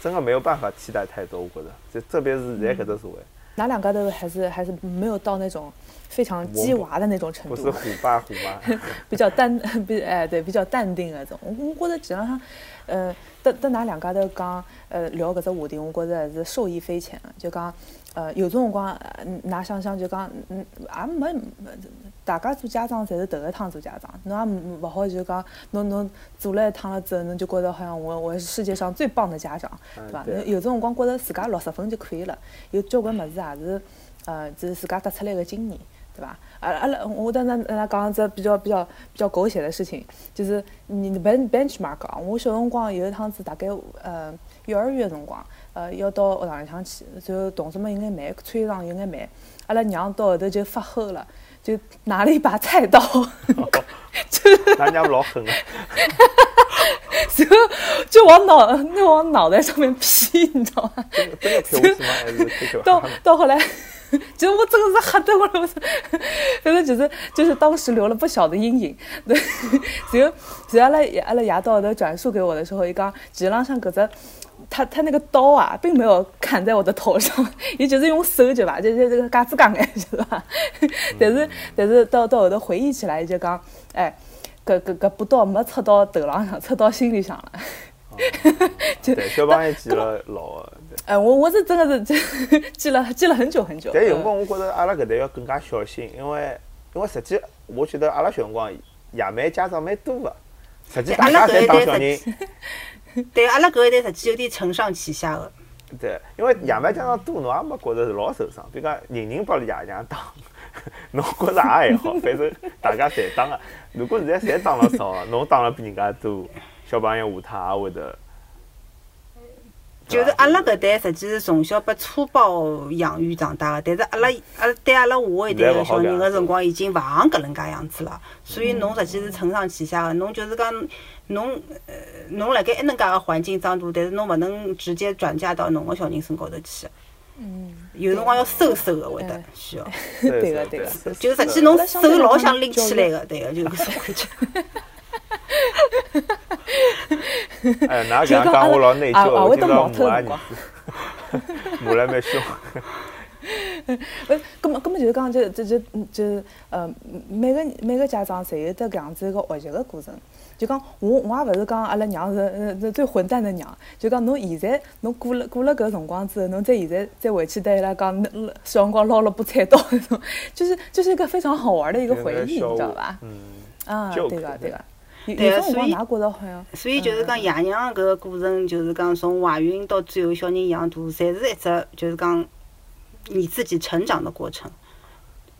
真的没有办法期待太多，我觉着，这特别是现在搿只社会，
哪两个都还是还是没有到那种非常鸡娃的那种程度，
不是虎爸虎妈，
比较淡，比哎对比较淡定那种。我我觉着基本上，呃，得得㑚两家头讲呃聊搿只话题，我觉着还是受益匪浅的。就讲呃有种辰光，呃㑚想想就讲嗯也没没大家做家长侪是头一趟做家长，侬也勿好就讲侬侬做了一趟了之后，侬就觉着好像我我是世界上最棒的家长，对伐？
嗯
有种辰光觉着自家六十分就可以了，有交关物事也是呃就是自家得出来个经验。对伐？阿阿拉，我等等，拉讲只比较比较比较狗血的事情，就是你 bench benchmark 啊。我小辰光有一趟子大概呃幼儿园的辰光，呃要到学堂里向去，然后同学们有眼慢，穿衣裳有眼慢，阿拉娘到后头就发吼了，就拿了一把菜刀，就
那娘老狠啊！
然后就往脑那往脑袋上面劈，你知道吗？
真的真的是
到
孩？
到后来，其实我真的是吓得我！反正就是就是当时留了不小的阴影。对，然后然后阿拉阿拉爷到后头转述给我的时候，伊讲其实浪向搿只。他他那个刀啊，并没有砍在我的头上，也就是用手对吧？就就这个嘎子杠哎，是吧？但是但是到到后头回忆起来，就讲，哎，搿搿搿把刀没插到头浪上，插到心里向了。就
对，小朋友记了老的。
哎，我我是真的是记记了记了很久很久。
但有辰
嗯
光我觉着阿拉搿代要更加小心，因为因为实际我觉得阿拉小辰光爷蛮家长蛮多个，实际大家侪当小人，
对，阿拉搿一代实际有点承上启下个。
对，因为爷蛮家长多，侬也没觉着是老受伤。比如讲人人帮爷娘打，侬觉着也还好，反正大家侪打个。如果现在侪打了少，侬打了比人家多，小朋友下趟也会得
就是阿拉搿代实际是从小被粗暴养育长大的，但是阿拉阿拉对阿拉下一代个小人个辰光已经勿行搿能介样子了，所以侬实际是承上启下个，侬就是讲侬呃侬辣盖一能介个环境长大，但是侬勿能直接转嫁到侬个小人身高头去。
嗯，
有辰光要收收个会得需要。
对个对个，
就实际侬手老想拎起来个，对个，就搿种感觉。
哎，哪讲讲我老内疚，我今朝骂儿子，骂了蛮凶。
呃，根么根么就是讲，就就就就呃，每个每个家长侪有得搿样子一个学习个过程。就讲我我也勿是讲阿拉娘是是最混蛋的娘，就讲侬现在侬过了过了搿辰光之后，侬再现在再回去对伊拉讲，小辰光捞了把菜刀，就是就是一个非常好玩的一个回忆，你知道伐？
嗯。
啊，对个对个。
对，所以
所
以就是讲爷娘搿个过程，就是讲从怀孕到最后小人养大，侪是一只就是讲你自己成长的过程，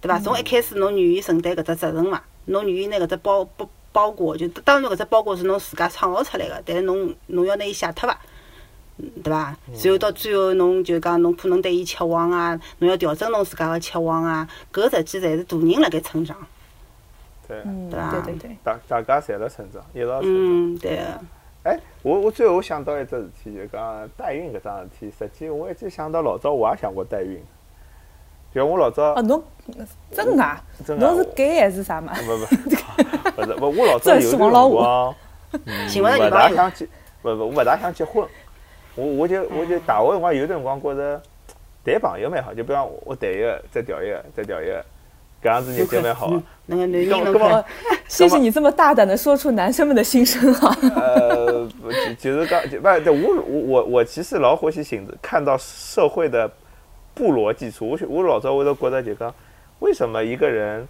对伐？从一开始侬愿意承担搿只责任嘛，侬愿意拿搿只包包包裹，就当然搿只包裹是侬自家创造出来个，但是侬侬要拿伊写脱伐？对伐？然后到最后侬就讲侬可能对伊期望啊，侬要调整侬自家个期望啊，搿实际侪是大人辣盖成长。
嗯，
对
对对对，
大大家侪辣成长，一道成长。
嗯，对。
哎，我我最后想到一只事体，就讲代孕搿桩事体。实际我一直想到老早我也想过代孕，就我老早。
哦，侬真个？侬是 gay 还是啥嘛？
不不，不是 不，我老早有辰光，
嗯，
勿大想结，不不，我勿大想结婚。我我就我就大学辰光有辰光觉着谈朋友蛮好，就比方我谈一个，再调一个，再调一个。搿样子日子蛮好。
那个男人。
谢谢你这么大胆的说出男生们的心声啊。
呃，就是刚，不，我我我我其实老欢喜寻看到社会的不逻辑处。我我老早我都觉得就讲，为什么一个人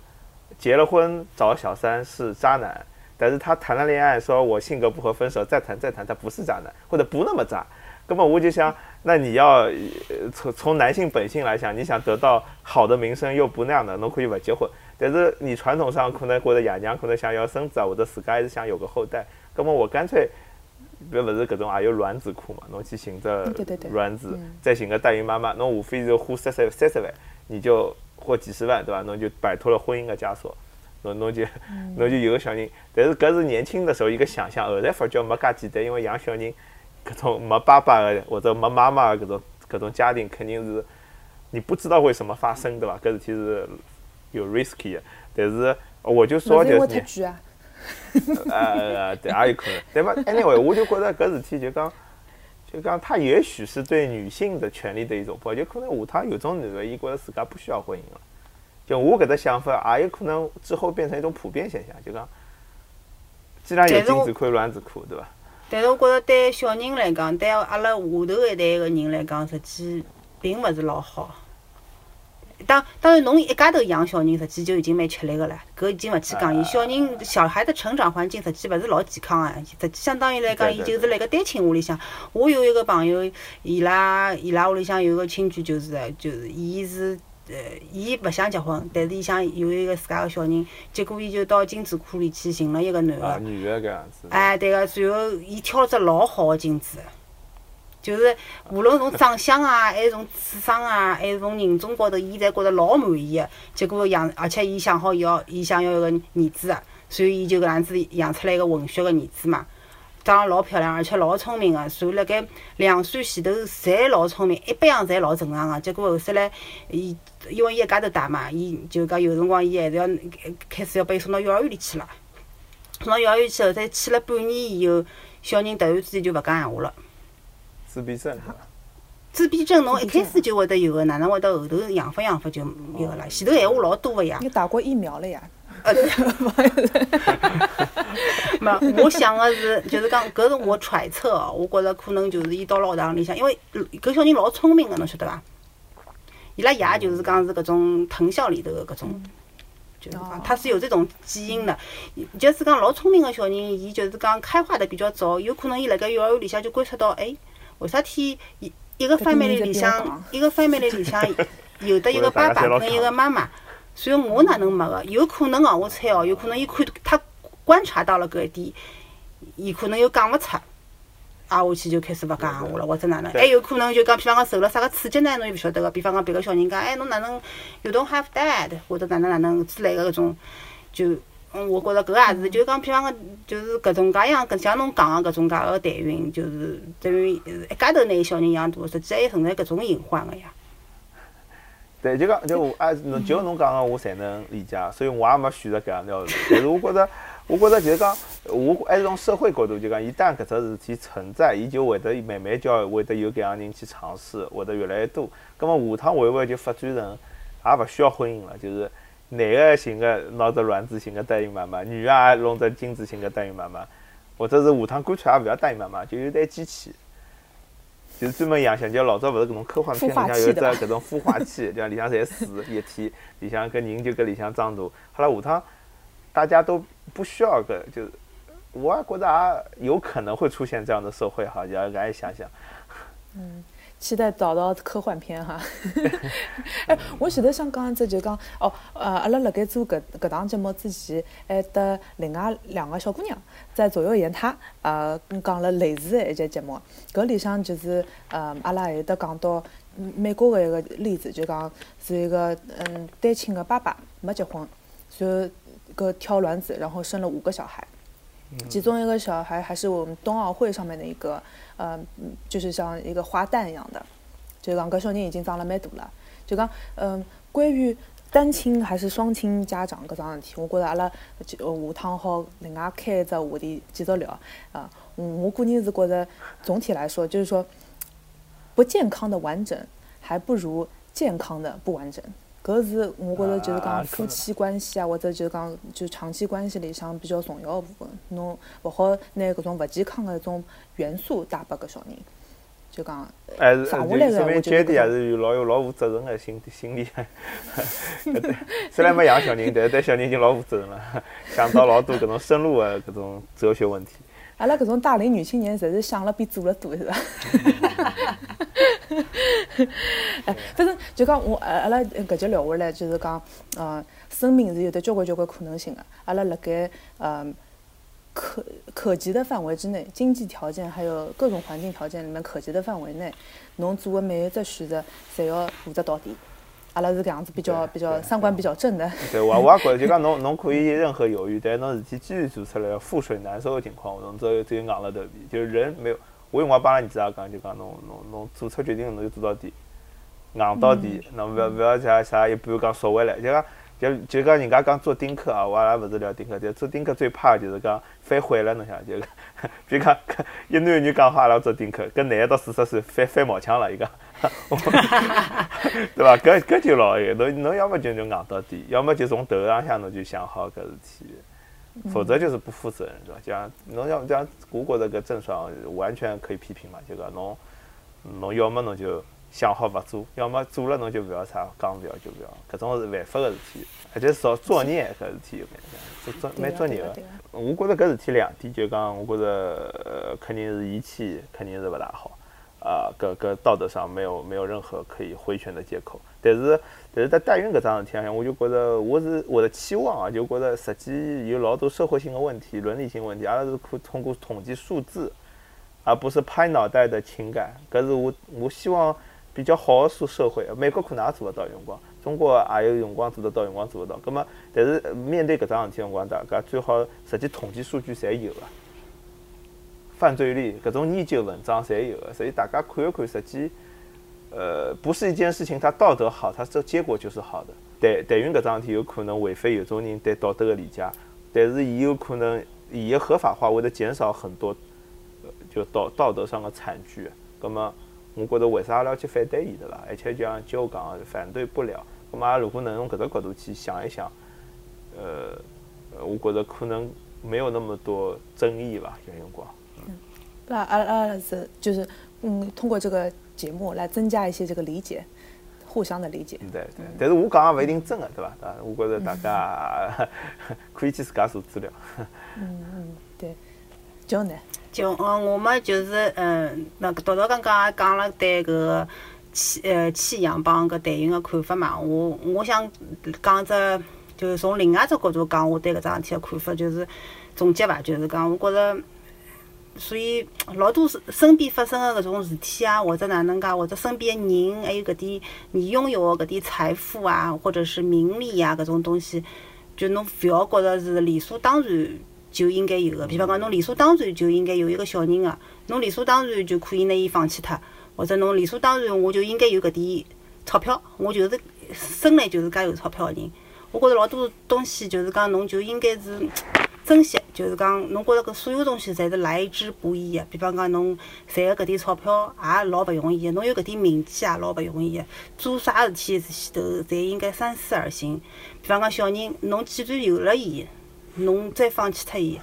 结了婚找小三是渣男，但是他谈了恋爱说我性格不合分手再谈再谈他不是渣男或者不那么渣。根本我就想，那你要从从男性本性来讲，你想得到好的名声又不那样的，侬可以不结婚。但是你传统上可能觉得爷娘可能想要孙子啊，或者自家还是想有个后代。根本我干脆，别不是各种也有卵子库嘛，侬去寻着卵子，再寻个代孕妈妈，侬无非就花三十三十万，你就或几十万对吧？侬就摆脱了婚姻的枷锁，侬侬就 侬就有个小人。但是搿是年轻的时候一个想象，后来发觉没介简单，因为养小人。搿种没爸爸的或者没妈妈的搿种搿种家庭，肯定是你不知道为什么发生，对吧？搿事体是有 risky 的。但是我就说就是，呃，对，也有可能。对吧？Anyway，我就觉得搿事体就讲，就讲他也许是对女性的权利的一种保就可能下趟有种男的，伊觉得自家不需要婚姻了。就我搿个想法，也有可能之后变成一种普遍现象。就讲，既然有精子库、卵子库，对伐？
但是我觉着对小人来讲，对阿拉下头一代个人来讲，实际并勿是老好。当当然，侬一家头养小人，实际就已经蛮吃力个了。搿已经勿去讲伊，小人小孩的成长环境实际勿是老健康个，实际相当于来讲，伊就是辣盖单亲屋里向。我有一个朋友，伊拉伊拉屋里向有个亲戚，就是就是伊是。呃，伊勿想结婚，但是伊想有一个自家个小人，结果伊就到精子库里去寻了一个男个。
啊，女个搿样子。
哎，对个，随后伊挑了只老好个精子，就是无论从长相啊，还是从智商啊，还是从人种高头，伊侪觉着老满意个。结果养，而且伊想好要，伊想要一个儿子个，所以伊就搿能样子养出来一个混血个儿子嘛。长得老漂亮，而且老聪明个，所以辣盖两岁前头侪老聪明，一般样侪老正常个。结果后首来，伊因为伊一家头大嘛，伊就讲有辰光伊还是要开始要拨伊送到幼儿园里去了。送到幼儿园去后，再去了半年以后，小人突然之间就勿讲闲话了。
自闭症。
自闭症侬一开始就会得有个，哪能会得后头养发养发就有个了？前头闲话老多个呀。
你打过疫苗了呀？
呃，没，我想个是，就是讲，搿是我揣测哦。我觉着可能就是伊到学堂里向，因为搿小人老聪明个，侬晓得伐？伊拉爷就是讲是搿种藤校里头个搿种，就是讲他是有这种基因的。就是讲老聪明个小人，伊就是讲开化的比较早，有可能伊辣盖幼儿园里向就观察到，哎，为啥体一一个 family 里向，一个 family 里向 有的一个爸爸跟一个妈妈。所以我哪能没个？有可能哦，我猜哦，有可能伊看他观察到了搿一点，伊可能又讲勿出，挨下去就开始勿讲闲话了，或者哪能？还有可能就讲，比方讲受了啥个刺激呢？侬又勿晓得个。比方讲别个小人讲，哎，侬哪能？You don't have dad，或者哪能哪能之类个搿种，就嗯，我觉着搿也是，就讲譬方讲，就是搿种介样，搿像侬讲个搿种介个代孕，就是等于一家头拿小人养大，实际还存在搿种隐患个呀。
对，就讲 就我啊，侬就侬讲个，我才能理解，所以我也没选择搿样条路。但是我觉着，我觉着就是讲，我还是从社会角度就讲，一旦搿只事体存在，伊就会得慢慢叫会得有搿样人去尝试，会得越来越多。葛末下趟会勿会就发展成也勿需要婚姻了？就是男个寻个拿着卵子寻个代孕妈妈，女个也弄着精子寻个代孕妈妈，或者是下趟干脆也勿要代孕妈妈，就有台机器。就是专门养像，就老早勿是搿种科幻片里向有一只搿种孵化器，就里向侪水液体，里向搿人就搿里向长大。后来，下趟大家都不需要搿，就我也觉着也有可能会出现这样的社会哈，要来想想。
嗯。期待找到科幻片哈！哎，我前头想讲一只，就讲哦，呃，阿拉辣盖做搿搿档节目之前，还得另外两个小姑娘在左右言他，呃，讲了类似的一节节目。搿里向就是，呃，阿拉还有得讲到美国的一个例子，就讲是一个嗯单亲的爸爸没结婚，就搿挑卵子，然后生了五个小孩。其中一个小孩还是我们冬奥会上面的一个，呃，就是像一个花旦一样的，就讲个小人已经长了蛮大了。就讲，嗯，关于单亲还是双亲家长搿桩事体，我觉着阿拉就下趟好另外开一只话题继续聊。啊，我个人是觉着总体来说，就是说不健康的完整还不如健康的不完整。搿是我觉着就是讲夫妻关系啊，或者就是讲就长期关系里向比较重要个部分。侬勿好拿搿种勿健康个一种元素带拨搿小人，就讲
还是说明爹地还是有老有老负责任个心心理。虽然没养小人，但是对小人已经老负责任了，想到老多搿种深入个搿种哲学问题。
阿拉搿种大龄女青年，侪是想了比做了多，是伐？哎，反正就讲我，阿拉搿节聊下来，就是讲，呃，生命是有的交关交关可能性的。阿拉辣盖呃可可及的范围之内，经济条件还有各种环境条件里面可及的范围内，侬做的每一只选择，侪要负责到底。阿拉是搿样子比较比较三观比较正的。
对，我 我也觉着，就讲侬侬可以任何犹豫，但侬事体既然做出来覆水难收的情况，侬只有只有硬了头皮。就是人没有，我因为我帮阿拉儿子也讲，就讲侬侬侬做出决定，侬就做到底，硬到底，侬勿要勿要像啥一半讲缩回来，就讲。就就讲人家讲做丁克啊，我也勿是聊丁克，就做丁克最怕就是讲反悔了，侬想就，比如讲一男一女讲好阿拉做丁克，搿男的到四十岁翻翻毛腔了，伊讲，对伐？搿搿就老个，侬侬要么就就硬到底，要么就从头浪向侬就想好搿事体，否则就是不负责任，对伐？就像侬要这样，我觉着搿郑爽完全可以批评嘛，就讲侬侬要么侬就。想好勿做，要么做了侬就勿要啥，讲勿要就勿要，搿种是犯法个事体，而且少作孽搿事体有蛮做做蛮作孽个。我觉着搿事体两点，就讲我觉着肯定是遗弃，肯定是勿大好，啊，搿搿道德上没有没有任何可以回旋的借口。但是但是在代孕搿桩事体上，我就觉着我是我的期望啊，就觉着实际有老多社会性的问题、伦理性问题，阿拉是可通过统计数字，而不是拍脑袋的情感。搿是我我希望。比较好的社社会，美国可能也做得到用光，中国也有用光做得到，用光做得到。葛么，但是面对搿桩事体，辰光大家最好实际统计数据侪有个，犯罪率搿种研究文章侪有个，所以大家看一看，实际，呃，不是一件事情，它道德好，它这结果就是好的。代代孕搿桩事体有可能违反有种人对道德的理解，但是伊有可能伊的合法化会得减少很多，就道道德上的惨剧。葛么？我觉得为啥要去反对伊的啦？而且就像就我讲，反对不了。咁嘛，如果能从搿个角度去想一想，呃，我觉着可能没有那么多争议吧，有辰光。
嗯，那阿拉是就是嗯，通过这个节目来增加一些这个理解，互相的理解。
对对，但是我讲也勿一定真的，对伐？啊，我觉着大家 可以去自家查资料。
嗯嗯，对，就呢。
就嗯，我们就是嗯，那个豆豆刚刚也讲了对搿个弃呃弃养帮搿代孕个看法嘛。我我想讲只，就是从另外只角度讲，我对搿桩事体个看法就是总结伐，就是讲我觉着所以老多身身边发生的搿种事体啊，或者哪能介，或者身边的人，还有搿点你拥有的搿点财富啊，或者是名利呀搿种东西，就侬勿要觉着是理所当然就应该有的。比方讲，侬理所当然就应该有一个小人个，侬理所当然就可以拿伊放弃脱，或者侬理所当然我就应该有搿点钞票，我就是生来就是介有钞票个人。我觉着老多东西就是讲，侬就应该是 珍惜，就是讲侬觉着搿所有东西侪是来之不易个。比方讲，侬赚个搿点钞票也老勿容易个，侬有搿点名气也老勿容易个。做啥事体前头侪应该三思而行。比方讲，小人，侬既然有了伊，侬再放弃脱伊，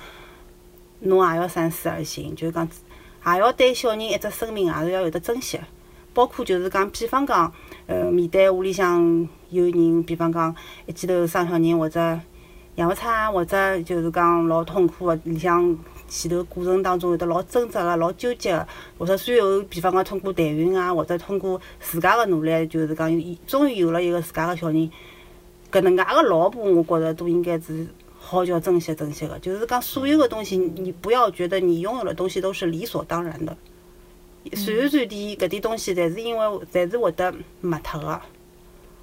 侬也要三思而行。就是讲，也要对小人一只生命也是要有得珍惜。包括就是讲，比方讲，呃，面对屋里向有人，比方讲一记头生小人或者养勿出，或者就是讲老痛苦个，里向前头过程当中会得老挣扎个、老纠结个，或者最后比方讲通过代孕啊，或者通过自家个努力，就是讲终于有了一个自家个小人，搿能介个老婆，我觉着都应该是好叫珍惜珍惜个。就是讲所有个东西，你不要觉得你拥有的东西都是理所当然的。随时随地搿点东西，侪是因为侪是会得没脱个。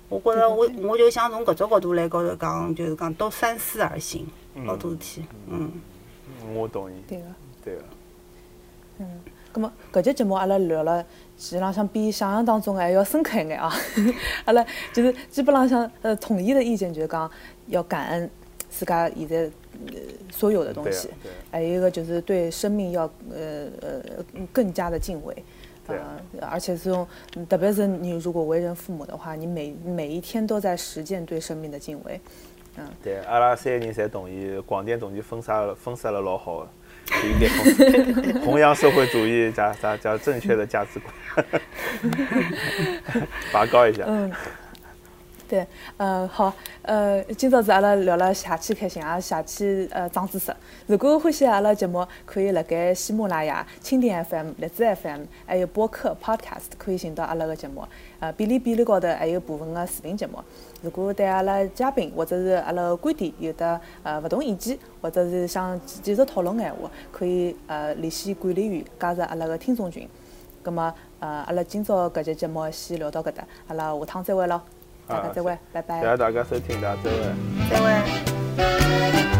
我觉着我我就想从搿只角度来高头讲，就是讲都三思而行，老多事体，嗯。
我同意。
对个。
对个。
嗯，葛末搿节节目阿拉聊了，实际浪向比想象当中还要深刻一眼啊！阿拉就是基本浪向呃统一的意见就是讲要感恩自家现在呃所有的东西，还有一个就是对生命要呃呃更加的敬畏。
啊
呃，而且这种，嗯特别是你如果为人父母的话，你每每一天都在实践对生命的敬畏。
嗯对，阿拉三个人侪同意，广电总局分杀了分杀了老好的，就应该弘弘扬社会主义加加加正确的价值观，拔高一下。
嗯，对，嗯，好，呃，今朝子阿拉聊了邪气开心，也邪气呃长知识。如果欢喜阿拉节目，可以辣盖喜马拉雅、蜻蜓 FM、荔枝 FM，还有播客 Podcast 可以寻到阿拉个节目。呃，哔哩哔哩高头还有部分个视频节目。如果对阿拉嘉宾或者是阿拉观点有得呃勿同意见，或者是想继续讨论闲话，可以呃联系管理员加入阿拉个听众群。葛么呃，阿拉今朝搿节节目先聊到搿搭，阿拉下趟再会咯。大家再会，拜拜。
谢谢大家收听，大家再会。
再会。